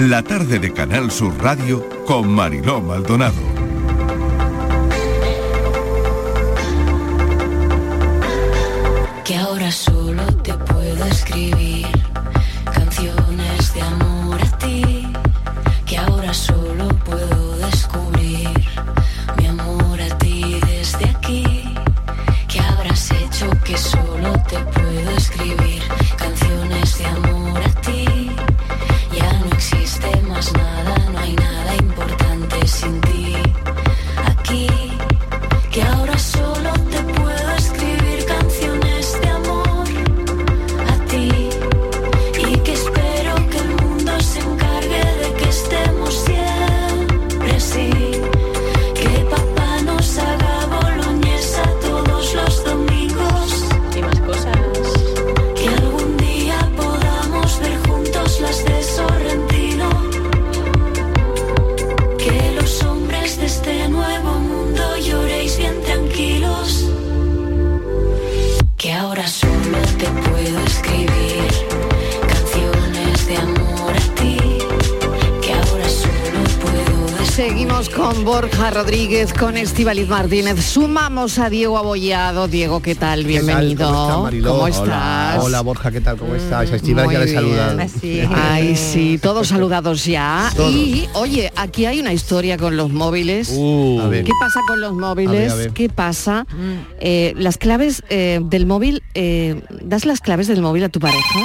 La tarde de Canal Sur Radio con Mariló Maldonado. que ahora solo te puedo escribir canciones de amor a ti, que ahora solo puedo descubrir mi amor a ti desde aquí, que habrás hecho que solo te puedo escribir canciones de amor Rodríguez, con Estivaliz Martínez. Sumamos a Diego Abollado. Diego, ¿qué tal? Bienvenido. ¿Cómo estás, Hola. estás? Hola, Borja, ¿qué tal? ¿Cómo estás? A Estíbal Muy ya le saludan. Ay, sí, todos saludados ya. Todos. Y, oye, aquí hay una historia con los móviles. Uh. A ver. ¿Qué pasa con los móviles? A ver, a ver. ¿Qué pasa? Eh, las claves eh, del móvil, eh, ¿das las claves del móvil a tu pareja?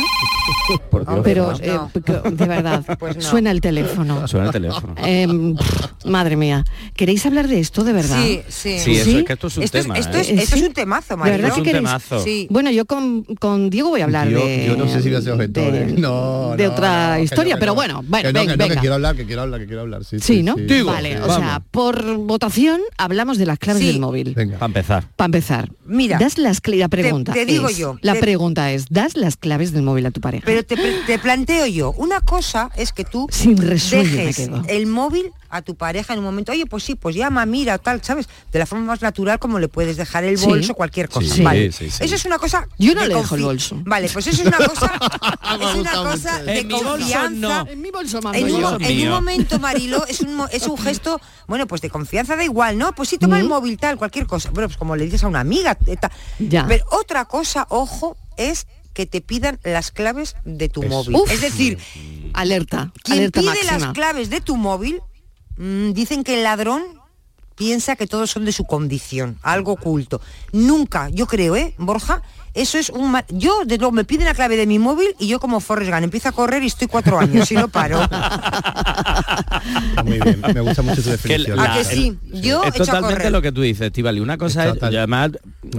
Pero, Pues eh, no. porque, de verdad, suena el teléfono. Suena el teléfono. Pff, madre mía. ¿Queréis hablar de esto de verdad? Sí, sí. Sí, eso es que esto es un Esto es- tema. esto ¿eh? es- esto es un temazo, ¿De verdad que Es un queréis? Sí. Bueno, yo con, con Diego voy a hablar Yo, de... yo no sé si voy a ser objetor. de- ¿eh? No, de no, otra no, que historia, no, pero no. bueno, bueno, que no, ven- que no, que venga. quiero hablar, que quiero hablar, que quiero hablar. Sí, Sí, ¿no? vale, sí. o sea, por votación hablamos de las claves Sí. del móvil. Para empezar. Para empezar, Mira, das las la pregunta te digo yo, la pregunta es, ¿das las claves del móvil a tu pareja? Pero te, te planteo yo, una cosa es que tú Sin dejes el móvil a tu pareja en un momento, oye, pues sí, pues llama, mira, tal, ¿sabes? De la forma más natural como le puedes dejar el Sí. bolso, cualquier cosa. Sí. Vale. Sí, sí, sí. Eso es una cosa. Yo no de le dejo el bolso. Vale, pues eso es una cosa. es una gustado cosa mucho. de En mi bolso confianza. no. En mi bolso mando En un, yo. mo- en un mío. momento, Marilo, es un, mo- es un gesto, bueno, pues de confianza da igual, ¿no? Pues sí, toma el móvil, tal, cualquier cosa. Bueno, pues como le dices a una amiga. eh, tal. Ya. Pero otra cosa, ojo, es que te pidan las claves de tu Eso. móvil. Uf. Es decir, Alerta, quien alerta pide máxima. las claves de tu móvil, mm, dicen que el ladrón piensa que todos son de su condición, algo oculto. Nunca, yo creo, ¿eh, Borja? Eso es un... Mar... Yo, de luego, me piden la clave de mi móvil y yo como Forrest Gump empiezo a correr y estoy cuatro años y no paro. Muy bien, me gusta mucho tu definición. Yo es totalmente lo que tú dices, Tibali. Una cosa es, además,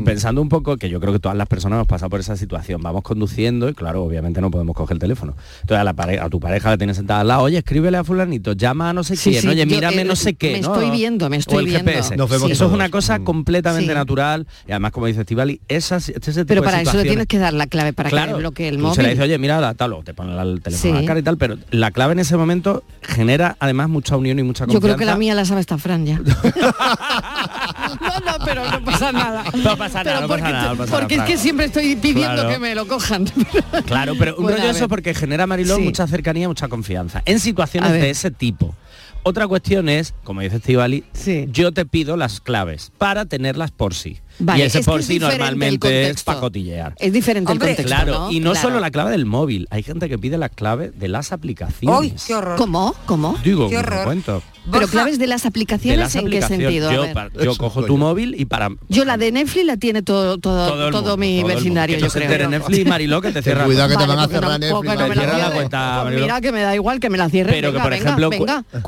pensando un poco, que yo creo que todas las personas hemos pasado por esa situación. Vamos conduciendo y, claro, obviamente no podemos coger el teléfono. Entonces a, la pareja, a tu pareja la tienes sentada al lado, oye, escríbele a fulanito, llama a no sé quién, oye, mírame eh, no sé qué. Me ¿no? estoy viendo, me estoy o el viendo. GPS. Nos Eso es una cosa mm. completamente natural. Y además, como dice Tibali, esa, este para eso le tienes que dar la clave para claro, que desbloquee el móvil. Se le dice, oye, mira, talo, te pone el teléfono a la cara y tal, pero la clave en ese momento genera además mucha unión y mucha confianza. Yo creo que la mía la sabe esta Fran ya. no, no, pero no pasa nada. No pasa nada, no porque, pasa nada, porque es que siempre estoy pidiendo que me lo cojan. claro, pero un bueno, rollo eso porque genera, Mariló, mucha cercanía, mucha confianza. En situaciones de ese tipo. Otra cuestión es, como dice Stivali, sí. yo te pido las claves para tenerlas por sí. Y ese es por sí normalmente es para cotillear. Es diferente Hombre, el contexto. Claro, y no solo la clave del móvil. Hay gente que pide las claves de las aplicaciones. ¡Ay, qué horror! ¿Cómo? ¿Cómo? Digo, qué horror. Cuento. Pero claves de las aplicaciones, ¿en qué sentido? Yo, cojo tu móvil y para... Yo la de Netflix la tiene todo, todo, todo, mi todo vecindario, yo creo. De Netflix, Mariló, que te cierra. Cuidado que te van a cerrar Netflix. Pues mira, que me da igual que me la cierren. Pero que, por ejemplo,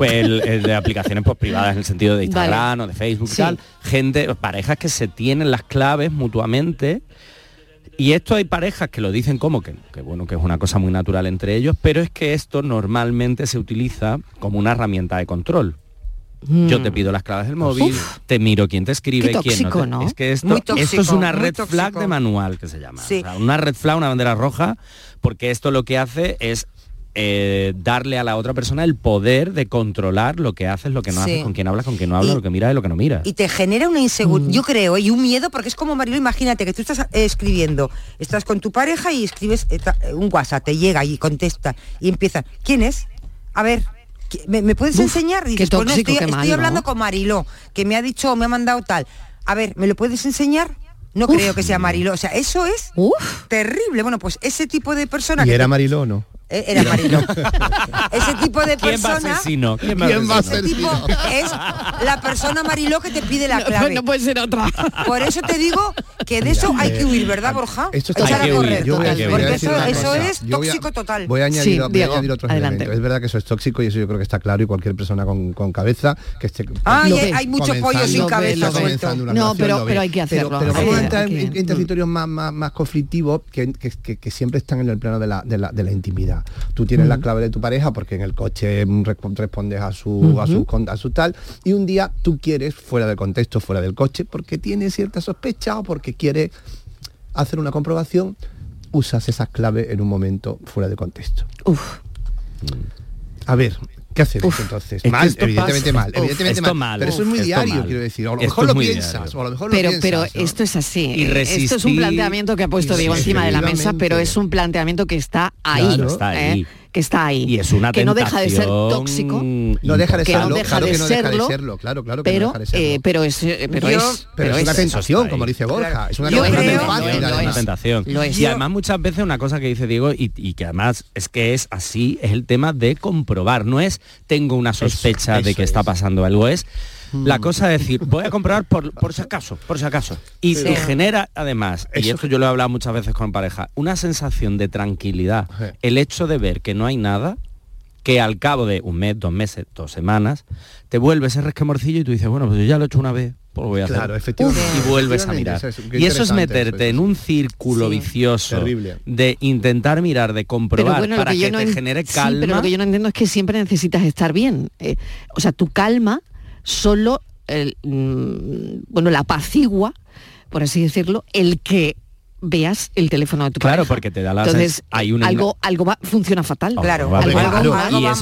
el de aplicaciones pues, privadas en el sentido de Instagram o de Facebook y tal, gente, parejas que se tienen las claves mutuamente y esto hay parejas que lo dicen como que, que, bueno, que es una cosa muy natural entre ellos, pero es que esto normalmente se utiliza como una herramienta de control. Yo te pido las claves del móvil, te miro quién te escribe, quién no. Te... Es que esto, esto es una red flag de manual que se llama. Una red flag, una bandera roja, porque esto lo que hace es eh, darle a la otra persona el poder de controlar lo que haces, lo que no haces, con quién hablas, con quién no hablas, lo que miras y lo que no miras. Y te genera una inseguridad, mm. yo creo, ¿eh? y un miedo, porque es como, Marilo, imagínate que tú estás eh, escribiendo, estás con tu pareja y escribes un WhatsApp, te llega y contesta y empieza, ¿quién es? A ver. ¿Me, me puedes enseñar? Y dices, tóxico, pues no, estoy, hablando con Mariló, que me ha dicho, me ha mandado tal. A ver, ¿me lo puedes enseñar? No creo que sea Mariló. O sea, eso es terrible. Bueno, pues ese tipo de persona... ¿Y que era Mariló o no? eh, era Marino. Ese tipo de persona... ¿Quién va ¿Quién va a ser? Tipo es la persona Mariló que te pide la pues, clave. No, no, puede ser otra. Por eso te digo que de eso hay que huir, ¿verdad, Borja? Esto está hay que correr, yo voy a, porque eso, eso es tóxico total. Voy a añadir, sí, voy a añadir. Es verdad que eso es tóxico y eso yo creo que está claro y cualquier persona con, con cabeza que esté... Ah, hay, hay mucho pollo sin cabeza. No, pero, pero hay que hacerlo. Pero, vamos a entrar en mm. territorios más, más, conflictivos que, que siempre están en el plano de la, de la intimidad. Tú tienes la clave de tu pareja porque en el coche mm, respondes a su, a, su, tal y un día tú quieres, fuera del contexto, fuera del coche, porque tienes cierta sospecha o porque quieres hacer una comprobación, usas esas claves en un momento fuera de contexto. Uf. A ver, ¿Qué hacemos Uf, entonces? Mal, evidentemente mal, evidentemente mal. Pero eso es muy diario, quiero decir. A lo mejor lo piensas, a lo mejor pero, Pero esto es así. Esto es un planteamiento que ha puesto Diego encima de la mesa, pero es un planteamiento que está ahí. ¿eh? que está ahí. Y es una que no deja de ser tóxico. No deja de, serlo, claro claro que no deja de serlo, claro, claro que pero, no deja de serlo. Pero es, pero es, una tentación, como dice Borja. Es una, tentación, es, Y además muchas veces una cosa que dice Diego y, que además es que es así, es el tema de comprobar. No es tengo una sospecha de que está pasando algo, es la cosa de decir, voy a comprar por, por si acaso, por si acaso. Y, sí. y genera además, y esto yo lo he hablado muchas veces con pareja, una sensación de tranquilidad. El hecho de ver que no hay nada, que al cabo de un mes, dos meses, dos semanas, te vuelve ese resquemorcillo y tú dices, bueno, pues yo ya lo he hecho una vez, pues voy a claro, hacer. Efectivamente. Y vuelves a mirar. Y eso es meterte en un círculo vicioso Terrible. de intentar mirar, de comprobar para que, no te genere calma. Pero lo que yo no entiendo es que siempre necesitas estar bien. Eh, o sea, tu calma solo el, mm, bueno, la apacigua, por así decirlo, el que veas el teléfono de tu claro. Claro, porque te da la Entonces, hay una, algo, algo va, funciona fatal. Claro, algo, mal, va bien.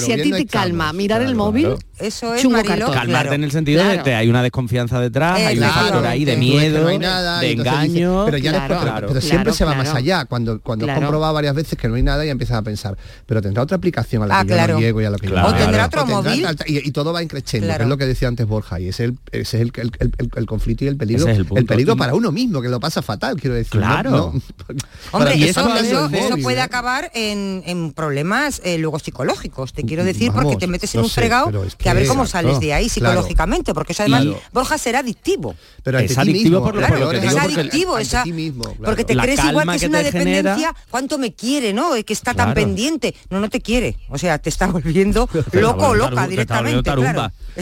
Si a ti te calma mirar el móvil, eso es Mariló, Calmarte en el sentido de que hay una desconfianza detrás, hay un factor ahí de miedo, de engaño. Pero siempre se va más allá. Cuando cuando has comprobado varias veces que no hay nada y empiezas a pensar, pero tendrá otra aplicación a la ah, que yo no llego y a la que yo O otro móvil. Y todo va en que es lo que decía antes Borja, y ese es el conflicto y el peligro el peligro para uno mismo, que lo pasa fatal, quiero decir. Claro. Hombre, eso, eso, puede ¿eh? acabar en, en problemas eh, luego psicológicos, te quiero decir, porque te metes en un fregado que a ver cómo sales de ahí psicológicamente, porque eso además, claro. Borja, será adictivo. Pero es adictivo por, lo que Es adictivo, porque te crees igual que es una dependencia, cuánto me quiere, ¿no? Que está tan pendiente. No, no te quiere. O sea, te está volviendo loco o loca directamente.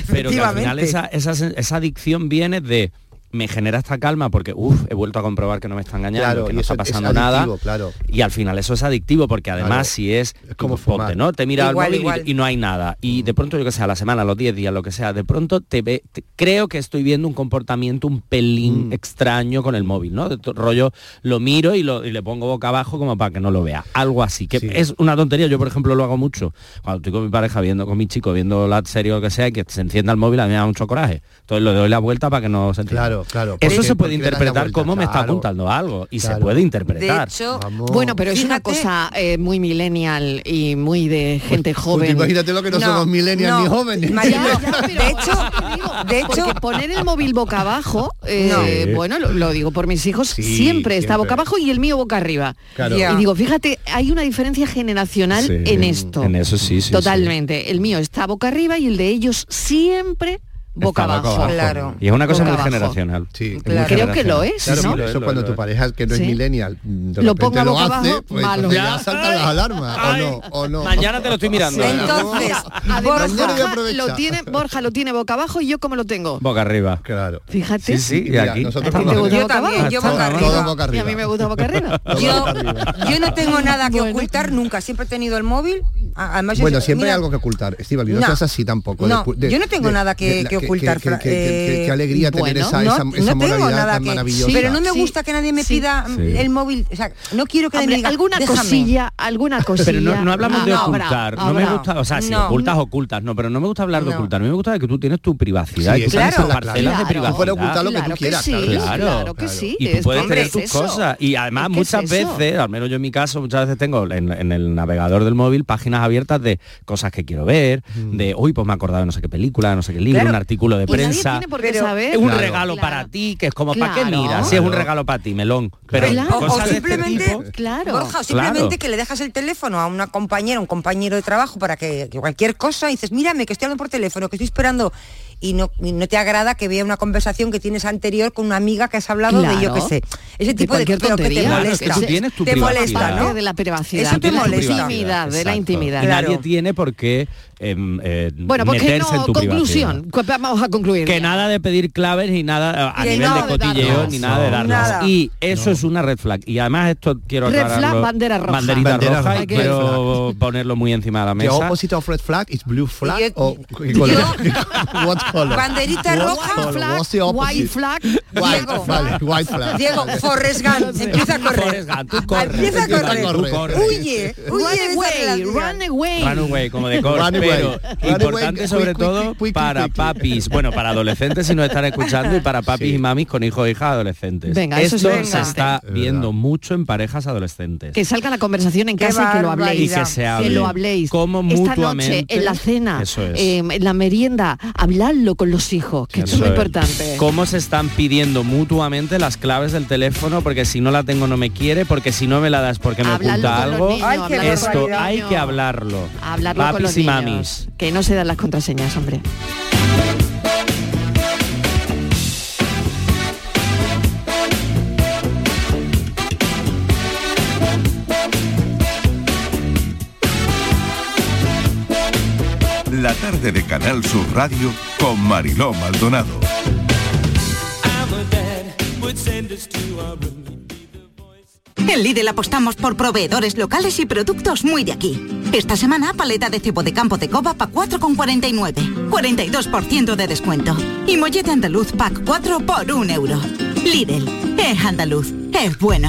Pero que al final esa adicción viene de me genera esta calma porque uff, he vuelto a comprobar que no me está engañando, Claro, que no está es pasando nada. claro. Y al final eso es adictivo porque además Claro. si es, como tú ponte, fumar. ¿no? Te mira Igual, al móvil y- igual. Y, no hay nada. Y de pronto yo que sé, a la semana, a los 10 días, lo que sea, de pronto te ve, te- creo que estoy viendo un comportamiento un Mm. pelín extraño con el móvil, ¿no? De rollo, lo miro y, lo, y le pongo boca abajo como para que no lo vea. Algo así, que es una tontería. Yo, por ejemplo, lo hago mucho. Cuando estoy con mi pareja viendo, con mi chico, viendo la serie o lo que sea, y que se encienda el móvil, a mí me da mucho coraje. Entonces le doy la vuelta para que no se entienda. Claro, claro. Eso se puede interpretar como me está apuntando a algo. Y se puede interpretar. De hecho, Bueno, pero es una cosa eh, muy millennial y muy de gente joven. imagínate lo que no, No, somos millennials no. ni jóvenes. De hecho, de hecho, poner el móvil boca abajo, eh. Sí. bueno, lo, lo digo por mis hijos, Sí, siempre está boca abajo y el mío boca arriba. Claro. Ya. Y digo, fíjate, hay una diferencia generacional Sí, en esto. En eso sí, sí. sí. Totalmente. El mío está boca arriba y el de ellos siempre boca abajo. Claro. Y es una cosa Boca muy abajo. generacional. Sí. Muy Creo que lo es, Claro, eso cuando tu pareja que no es Sí. millennial de Lo ponga lo boca hace, abajo, pues malo. ya saltan las alarmas, o no, o no. Mañana te lo estoy mirando. ¿eh? entonces, Además, Borja lo tiene, Borja lo tiene boca abajo y yo como lo tengo. Boca arriba. Claro. Fíjate. Sí, sí, y Mira, aquí. nosotros ¿A ti por te lo gusta yo también, yo boca arriba. Y a mí me gusta boca arriba. Yo, no tengo nada que ocultar nunca, siempre he tenido el móvil. Además, yo Bueno, siempre mira, hay algo que ocultar. Estivali, no, seas así tampoco. Yo no tengo nada que- que ocultar, que- que- eh, Qué alegría tener bueno, esa, no, esa, no esa tengo moralidad nada tan que maravillosa. pero no me Sí, gusta que nadie me pida mm, Sí. el móvil o sea no quiero que nadie me Hombre, diga alguna "Déjame". cosilla, alguna cosilla. Pero no, no hablamos de Ah, ocultar, no me gusta, o sea, si No. ocultas, ocultas, no, pero no me gusta hablar de No. ocultar, a mí me gusta que tú tienes tu privacidad, Sí, y tú esa- tienes parcelas de Claro. privacidad. Tú puedes ocultar lo que Claro tú quieras, claro. Claro, claro que sí. Y tú es- puedes hombre, tener tus cosas. Y además muchas veces, al menos yo en mi caso, muchas veces tengo en, el navegador del móvil páginas abiertas de cosas que quiero ver, Mm. de, uy, pues me he acordado de no sé qué película, no sé qué libro, Claro. un artículo de Y nadie prensa. tiene por qué Pero saber. Es un Claro. regalo Claro. para ti, que es como, ¿para qué Claro. miras? Si es un regalo para ti, melón. Pero Claro. o, o cosas de este simplemente tipo- Claro. Borja, o simplemente Claro. que le dejas el teléfono a una compañera, un compañero de trabajo para que, que cualquier cosa y dices, mírame que estoy hablando por teléfono, que estoy esperando y no, y no te agrada que vea una conversación que tienes anterior con una amiga que has hablado de yo qué sé. Ese De tipo de, pero que te. Claro, molesta. que tú tienes tu te privacidad. molesta, ¿no? de la privacidad, Eso te de la molesta. intimidad, de la intimidad. Y Claro. nadie tiene por qué em, eh, Bueno, pues que meterse en no, tu conclusión, privacidad. Vamos a concluir. Que ya. nada de pedir claves ni nada a Que nivel no de de cotilleo ni nada de darnos. nada. Y eso es una red flag. Y además esto quiero Red flag, bandera roja. Banderita Bandera roja roja. y quiero ponerlo muy encima de la The mesa. opposite of red flag is blue flag Yo- o. Banderita roja, white flag. White, Diego. vale, white flag. Diego, Forrest Gump, empieza a correr. Forrest Gump, tú corre. Empieza a correr. Huye, Run huye away, run away. Run away, como de away. pero importante sobre todo para papis, bueno, para adolescentes si nos están escuchando y para papis Sí. y mamis con hijos e hijas adolescentes. Venga, eso es Esto se importante. está Es viendo mucho en parejas adolescentes. Que salga la conversación en casa y que lo habléis. Y que se hable. lo habléis. Esta mutuamente- noche, en la cena, Eso es. eh, en la merienda, hablarlo con los hijos, que esto es muy importante. Cómo se están pidiendo mutuamente las claves del teléfono porque si no la tengo no me quiere, porque si no me la das porque me Hablarlo oculta con los algo. niños, Ay, qué hablarlo con Esto los hay que hablarlo. Hablarlo con Papis los y niños. mamis. Que no se dan las contraseñas, hombre. La tarde de Canal Sur Radio con Mariló Maldonado. En Lidl apostamos por proveedores locales y productos muy de aquí. Esta semana, paleta de cebo de campo de coba pa 4,49. 42% de descuento. Y mollete andaluz pack 4 por 1 euro. Lidl, es andaluz, es bueno.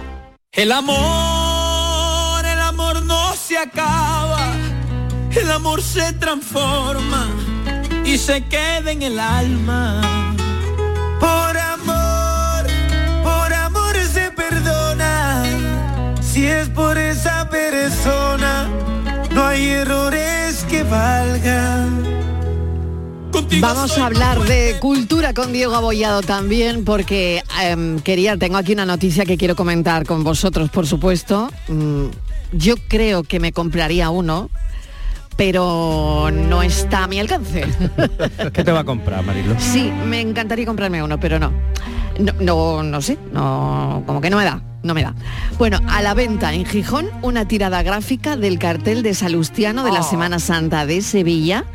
El amor, el amor no se acaba, el amor se transforma y se quede en el alma. Por amor, por amor se perdona. Si es por esa persona, no hay errores que valgan. Vamos a hablar de cultura con Diego Abollado también porque em, quería, tengo aquí una noticia que quiero comentar con vosotros, por supuesto. Mm, yo creo que me compraría uno, pero no está a mi alcance. ¿Qué te va a comprar, Marilo? Sí, me encantaría comprarme uno, pero no. No, no, no sé, no, como que no me da, no me da. Bueno, a la venta en Gijón una tirada gráfica del cartel de Salustiano de la Semana Santa de Sevilla.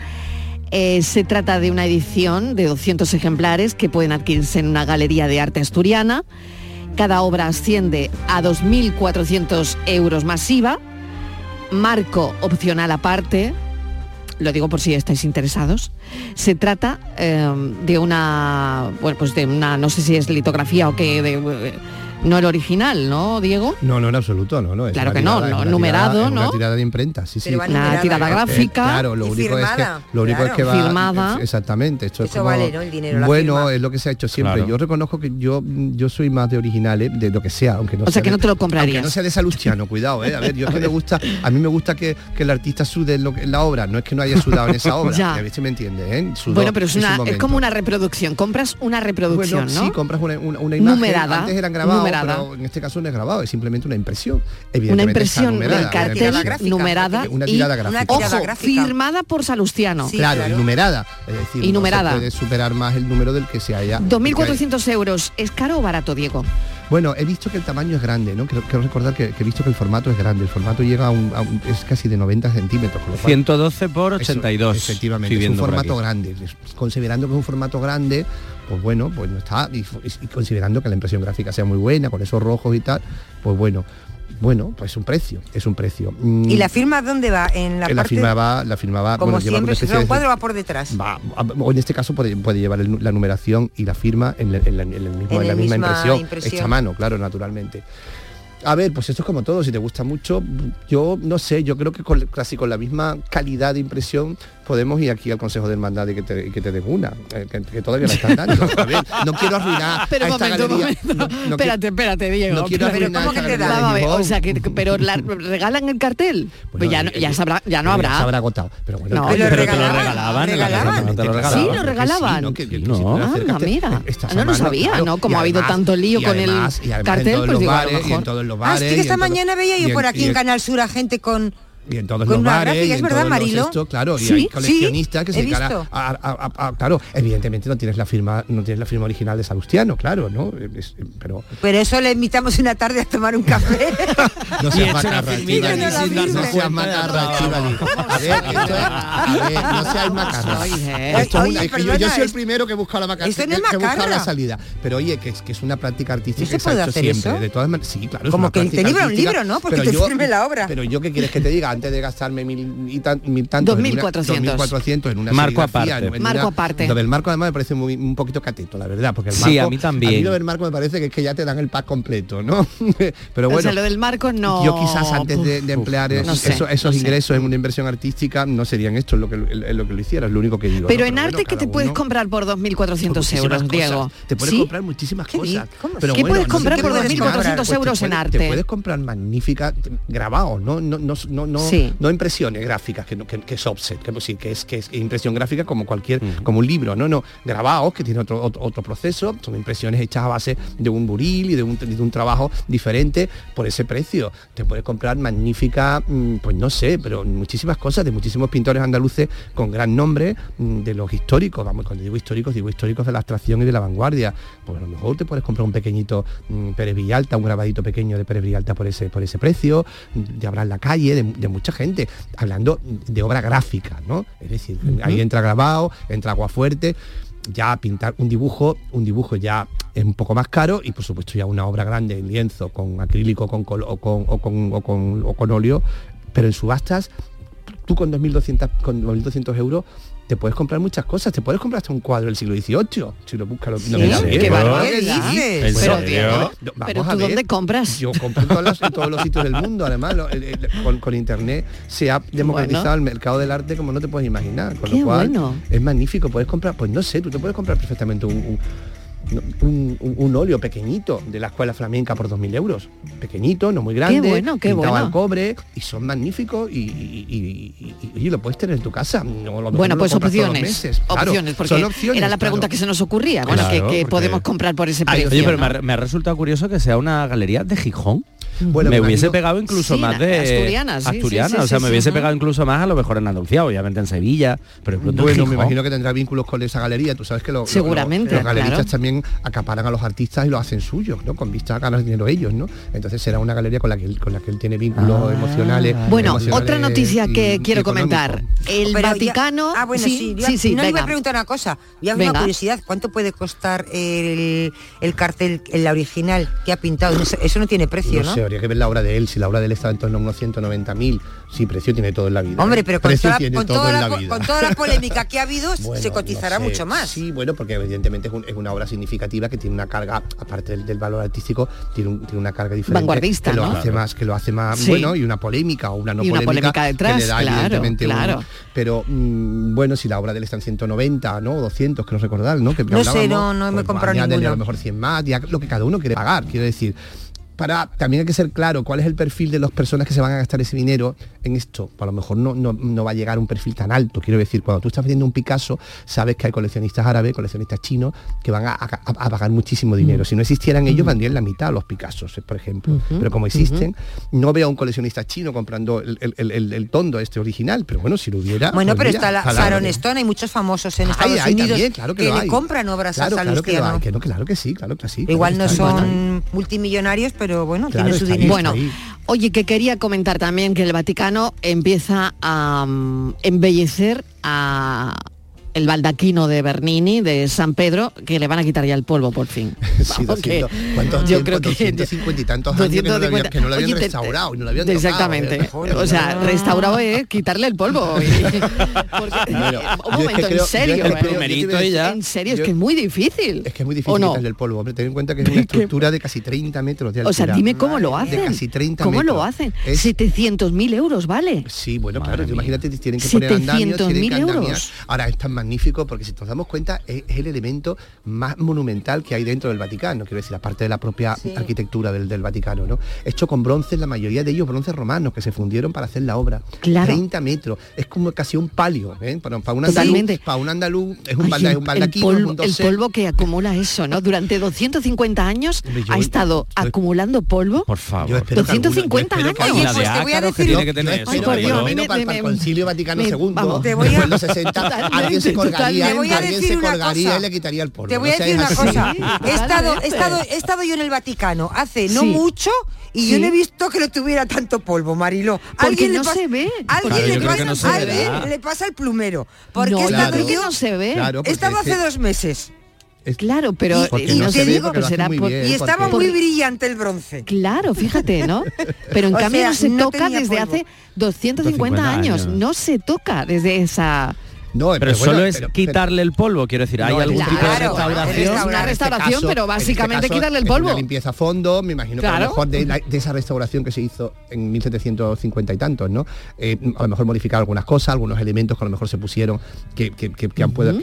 Eh, se trata de una edición de 200 ejemplares que pueden adquirirse en una galería de arte asturiana. Cada obra asciende a 2.400 euros masiva. Marco opcional aparte, lo digo por si estáis interesados. Se trata eh, de una, bueno, pues de una, no sé si es litografía o qué, de, eh, no el original, ¿no, Diego? No, no en absoluto, no, no. es Claro que no, tirada- no, es una numerado, tirada- es ¿no? Una tirada de imprenta, sí, sí. Una tirada ¿no? gráfica. claro, lo Y único es que firmada, lo único es que va Firmada. exactamente. Esto es Eso como- vale, ¿no? El dinero, la bueno, firma. es lo que se ha hecho siempre. Claro. Yo reconozco que yo yo soy más de originales, de lo que sea, aunque no O sea, sea que de- no te lo comprarías. Aunque no sea de Salustiano, cuidado, eh. A ver, yo es que me gusta, a mí me gusta que, que el artista sude en, lo que- en la obra, no es que no haya sudado en esa obra. Ya. A ver si me entiende, ¿eh? Sudó bueno, pero es, una, es como una reproducción. Compras una reproducción, ¿no? sí, compras una, una- una imagen. Numerada, Antes eran grabados, numerada. pero en este caso no es grabado, es simplemente una impresión. una Evidentemente impresión numerada, del cartel numerada Una y, tirada gráfica. ojo, firmada por Salustiano. claro, y numerada. Es decir, Y no numerada. se puede superar más el número del que se haya. 2.400 euros. ¿Es caro o barato, Diego? Bueno, he visto que el tamaño es grande, ¿no? Quiero, quiero recordar que, que he visto que el formato es grande. El formato llega a un, a un- es casi de 90 centímetros. con lo cual- 112 por Eso, 82. efectivamente, es un formato grande. Considerando que es un formato grande, pues bueno, pues no está. Y, y considerando que la impresión gráfica sea muy buena, con esos rojos y tal, pues bueno. Bueno, pues es un precio, es un precio. Mm, ¿Y la firma dónde va? En la la parte... firma va, la firma va, Como bueno, siempre, si un cuadro va por detrás. va, o en este caso puede, puede llevar el la numeración y la firma en, la- en la, en el mismo- En en la el misma misma impresión, impresión. hecha a mano, claro, naturalmente. A ver, pues esto es como todo, si te gusta mucho, yo no sé, yo creo que con, casi con la misma calidad de impresión podemos ir aquí al Consejo de Hermandad y que te, y que te den una, eh, que, que todavía la están dando. A ver, no quiero arruinar Pero a un esta momento, galería. momento. no- no espérate, espérate, Diego. no quiero Pero arruinar ¿cómo que te da? o sea, que, pero la- regalan el cartel. pues ya, no- ya, sabrá, ya no habrá. se habrá agotado. Pero bueno, No, el pero cartel- te lo regalaban te lo Sí, lo regalaban. ¿no? Que- que- que mira. No lo sabía, claro. ¿no? Como ha habido tanto lío con el cartel, pues digo, a lo mejor. todos los Ah, bares. que esta mañana veía yo por aquí en- Canal Sur a gente con... y en todos Con los una bares gráfica, y ¿es en verdad, todos los Marilo? esto, claro y Sí, hay sí, coleccionistas que se dedican a, a- a- claro evidentemente no tienes la firma no tienes la firma original de Salustiano claro no Es- pero Pero eso le invitamos una tarde a tomar un café. no Y seas echa una macarra firmita Estíbaliz, aquí sin darse no cuenta seas de macarra nada. Estíbaliz. a ver que esto es- a ver no seas macarra Oye, Esto es Oye, una- es que yo, soy el primero que busca la macarra que, no busca macarra. la salida pero oye que es, que es una práctica artística ¿No que se ha puede hecho hacer siempre de todas maneras sí claro es Como que te libra un libro, ¿no? Porque te firme la obra. pero yo qué quieres que te diga antes de gastarme mil y tan, mil tantos en una- 2.400. 2.400 en una Marco aparte. en- Marco una- aparte. Lo del marco además me parece muy, un poquito cateto, la verdad, porque el Sí, a mí también. A mí lo del marco me parece que es que ya te dan el pack completo, ¿no? Pero o bueno, sea, lo del marco no. yo quizás antes de, de emplear no esos, sé, esos- esos no sé. ingresos en una inversión artística no serían esto lo que, en lo que lo hiciera, es lo único que digo. Pero ¿no? en bueno, arte, ¿qué cada te puedes comprar por 2.400 muchísimas euros, cosas. Diego? Te puedes ¿Sí? comprar muchísimas ¿Qué di- cosas. cómo? Pero ¿Qué bueno, puedes comprar por qué puedes 2.400 comprar. Pues euros en arte? Te puedes comprar magníficas grabados, no, no, no, no, no, Sí. no impresiones gráficas, que, no- que, que es offset, que, pues sí, que es que es impresión gráfica como cualquier, como un libro, no, no, grabados que tiene otro, otro, otro proceso, son impresiones hechas a base de un buril y de un, de un trabajo diferente por ese precio. Te puedes comprar magnífica, mm, pues no sé, pero muchísimas cosas de muchísimos pintores andaluces con gran nombre, mm, de los históricos, vamos, cuando digo históricos, digo históricos de la abstracción y de la vanguardia. Pues a lo mejor te puedes comprar un pequeñito mm, Pérez Villalta, un grabadito pequeño de Pérez Villalta por ese, por ese precio, de Abraham la calle, de, de mucha gente, hablando de obra gráfica, ¿no? Es decir, ahí entra grabado, entra agua fuerte, ya pintar un dibujo, un dibujo ya es un poco más caro y por supuesto ya una obra grande en lienzo, con acrílico con col o, con, o, con, o, con, o con óleo, pero en subastas tú con 2.200, con 2.200 euros te puedes comprar muchas cosas, te puedes comprar hasta un cuadro del siglo XVIII, si lo buscas lo ¿Sí? ¿Qué, ¿Qué dices? Pero, tú dónde compras? Yo compro en todos, los, todos los sitios del mundo, además con, con, internet se ha democratizado el mercado del arte como no te puedes imaginar, con lo cual es magnífico, puedes comprar, pues no sé, tú te puedes comprar perfectamente un un, un, un, óleo pequeñito de la escuela flamenca por 2.000 euros. Pequeñito, no muy grande. Qué bueno, qué bueno. al cobre y son magníficos y, y, lo puedes tener en tu casa. No, lo bueno, pues opciones. Opciones, porque era la pregunta que se nos ocurría, bueno, que, podemos comprar por ese precio. Oye, pero me, ha, me ha resultado curioso que sea una galería de Gijón. Bueno, me hubiese pegado incluso más de asturianas, sí, asturiana, o sea, me hubiese pegado incluso más a lo mejor en Andalucía, obviamente en Sevilla, pero bueno, me imagino que tendrá vínculos con esa galería, tú sabes que lo, seguramente los galeristas también acaparan a los artistas y lo hacen suyos, ¿no? Con vista a ganar dinero ellos, ¿no? Entonces será una galería con la que con la que él tiene vínculos ah, emocionales. Bueno, otra noticia que quiero comentar, el Vaticano. Ya, ah, bueno, sí, sí, no venga. le a preguntar una cosa, ya una curiosidad, ¿cuánto puede costar el, el cartel, la original que ha pintado? Eso no tiene precio, ¿no? habría que ver la obra de él. Si la obra de él está en torno a unos 190.000, sí, precio tiene todo en la vida. Hombre, pero con, toda, la, con, toda, la, polémica que ha habido, se cotizará mucho más. Sí, bueno, porque evidentemente es, una obra significativa que tiene una carga, aparte del, valor artístico, tiene, una carga diferente. Vanguardista, que lo ¿no? hace más, que lo hace más, bueno, y una polémica o una no polémica, una polémica detrás, que le da claro, evidentemente claro. Pero mm, bueno, si la obra de él está en 190, ¿no? 200, que no recordar, ¿no? Que no sé, no, no me pues, he comprado a lo mejor 100 más, ya lo que cada uno quiere pagar, quiero decir para también hay que ser claro cuál es el perfil de las personas que se van a gastar ese dinero en esto. A lo mejor no, no, no va a llegar un perfil tan alto. Quiero decir, cuando tú estás vendiendo un Picasso, sabes que hay coleccionistas árabes, coleccionistas chinos, que van a, pagar muchísimo mm. dinero. Si no existieran ellos, mm. vendrían la mitad los Picassos, eh, por ejemplo. Pero como existen, no veo a un coleccionista chino comprando el, el, el, tondo este original, pero bueno, si lo hubiera... Bueno, pero está la Sharon. Stone, hay muchos famosos en Estados hay, Unidos también, claro que, le compran obras a claro que, no, claro que sí, claro que sí. Igual no son multimillonarios, pero pero bueno, tiene su dinero. Bueno, oye, que quería comentar también que el Vaticano empieza a mm, embellecer a el baldaquino de Bernini, de San Pedro, que le van a quitar ya el polvo por fin. yo creo que 250 y tantos 250, años que no lo habían, restaurado no lo habían Exactamente. ¿eh? O sea, restaurado es quitarle el polvo. Un momento, en serio. Es que en serio, es que es muy difícil. Es que es muy difícil no? quitarle el polvo. Hombre, ten en cuenta que es una estructura de casi 30 metros de altura. O sea, dime cómo lo hacen. Casi 30 ¿Cómo metros. lo hacen? 700.000 euros, ¿vale? Sí, bueno, Madre claro, imagínate, tienen que poner andamios, tienen que andamios. Ahora están magnífico porque si nos damos cuenta es, el elemento más monumental que hay dentro del Vaticano, quiero decir, aparte de la propia sí. arquitectura del, del, Vaticano, ¿no? Hecho con bronces, la mayoría de ellos bronces romanos que se fundieron para hacer la obra. Claro. 30 metros, es como casi un palio, ¿eh? para, para, un andaluz, para, un andaluz, es un, Ay, es un baldaquino, el, polvo, el polvo que acumula eso, ¿no? Durante 250 años yo, ha estado yo, acumulando polvo. Por favor. Yo 250 alguna, años. Oye, pues te voy a decir... Que tiene que tener Ay, por Dios, me, para, me, para el Concilio Vaticano II, vamos. te a... 60, alguien se le. Te voy a decir una cosa. He estado, he, estado, he estado yo en el Vaticano hace no mucho y yo no he visto que no tuviera tanto polvo, Marilo. Alguien no se ve. Alguien, le, pasa, el plumero. Porque no, se ve. Estaba hace dos meses. Claro, pero y, estaba muy brillante el bronce. Claro, fíjate, ¿no? Pero en cambio no se toca desde hace 250, años. No se toca desde esa no, pero, pero solo es quitarle el polvo, quiero decir, hay algún tipo de este restauración. Este este es una restauración, pero básicamente quitarle el polvo. Limpieza a fondo, me imagino claro. que a lo mejor de, esa restauración que se hizo en 1750 y tantos, ¿no? Eh, a lo mejor modificar algunas cosas, algunos elementos que a lo mejor se pusieron que,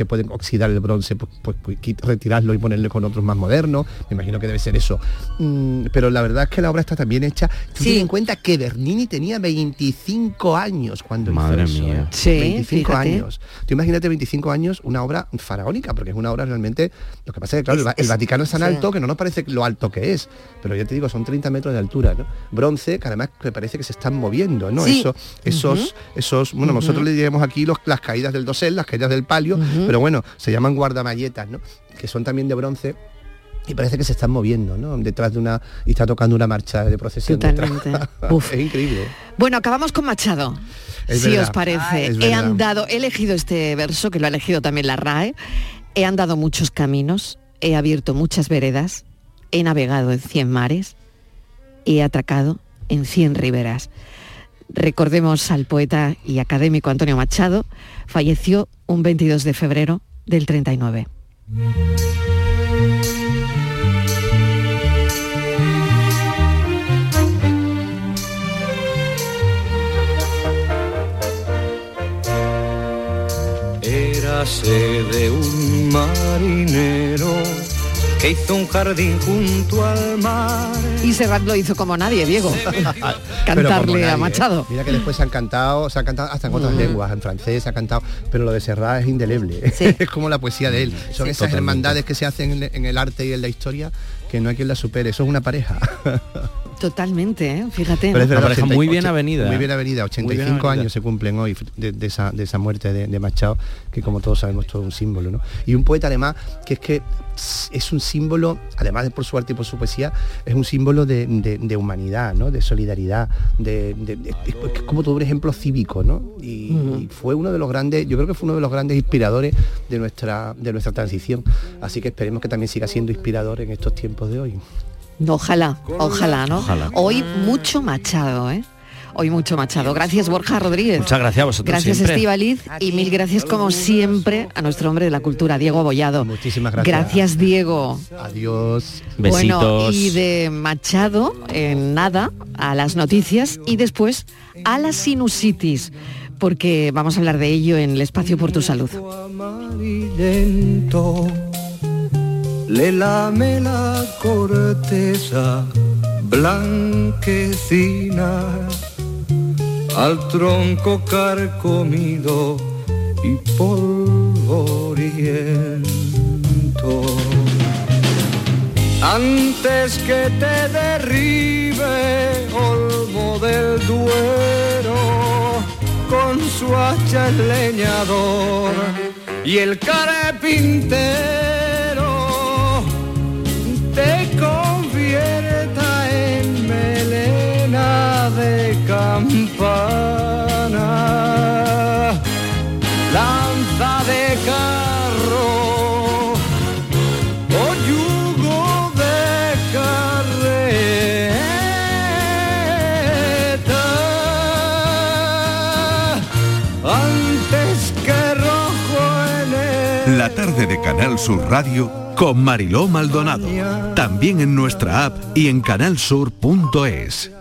pueden, oxidar el bronce, pues, pues, pues retirarlo y ponerle con otros más modernos. Me imagino que debe ser eso. Mm, pero la verdad es que la obra está también hecha. Sí. Ten en cuenta que Bernini tenía 25 años cuando Madre hizo mía. Eso, ¿eh? Sí, 25 años. Tú imagínate 25 años una obra faraónica, porque es una obra realmente, lo que pasa es que, claro, el, Vaticano es tan alto que no nos parece lo alto que es, pero yo te digo, son 30 metros de altura, ¿no? Bronce, que además me parece que se están moviendo, ¿no? Sí. Esos, esos, bueno, nosotros le diremos aquí los, las caídas del dosel, las caídas del palio, pero bueno, se llaman guardamalletas, ¿no? Que son también de bronce y parece que se están moviendo, ¿no? Detrás de una y está tocando una marcha de procesión. Totalmente. Es increíble. Bueno, acabamos con Machado. Si os parece, ah, he andado, he elegido este verso que lo ha elegido también la RAE. He andado muchos caminos, he abierto muchas veredas, he navegado en cien mares, he atracado en cien riberas. Recordemos al poeta y académico Antonio Machado, falleció un 22 de febrero del 39. De un marinero que hizo un jardín junto al mar. Y Serrat lo hizo como nadie, Diego. Cantarle nadie, a ¿eh? Machado. Mira que después se han cantado, se han cantado hasta en otras Mm. lenguas, en francés se ha cantado, pero lo de Serrat es indeleble. es como la poesía de él. Son esas Totalmente. hermandades que se hacen en, en el arte y en la historia que no hay quien la supere. Eso es una pareja. Totalmente, ¿eh? fíjate. Pero es verdad, pareja 80 muy bien ocho- avenida. Muy bien avenida, Muy 85 bien avenida. años se cumplen hoy de, de esa, de esa muerte de, de Machado, que como todos sabemos todo un símbolo, ¿no? Y un poeta además que es que es un símbolo, además de por su arte y por su poesía, es un símbolo de, de- de humanidad, ¿no? De solidaridad, de, de- de- es es como todo un ejemplo cívico, ¿no? Y, y fue uno de los grandes, yo creo que fue uno de los grandes inspiradores de nuestra, de nuestra transición. Así que esperemos que también siga siendo inspirador en estos tiempos de hoy. Ojalá, ojalá, ¿no? Ojalá. Hoy mucho Machado, ¿eh? Hoy mucho Machado. Gracias Borja Rodríguez. Muchas gracias a vosotros Gracias. Estíbaliz y mil gracias como siempre a nuestro hombre de la cultura, Diego Abollado. Muchísimas gracias. Gracias Diego. Adiós. Bueno, Besitos. y de Machado, en nada, a las noticias y después a la sinusitis, porque vamos a hablar de ello en el espacio por tu salud. Le lame la corteza blanquecina al tronco carcomido y polvoriento. Antes que te derribe Olmo del Duero con su hacha el leñador y el carpintero campana, lanza de carro o yugo de carreta antes que rojo en el La tarde de Canal Sur Radio con Mariló Maldonado. También en nuestra app y en canalsur.es.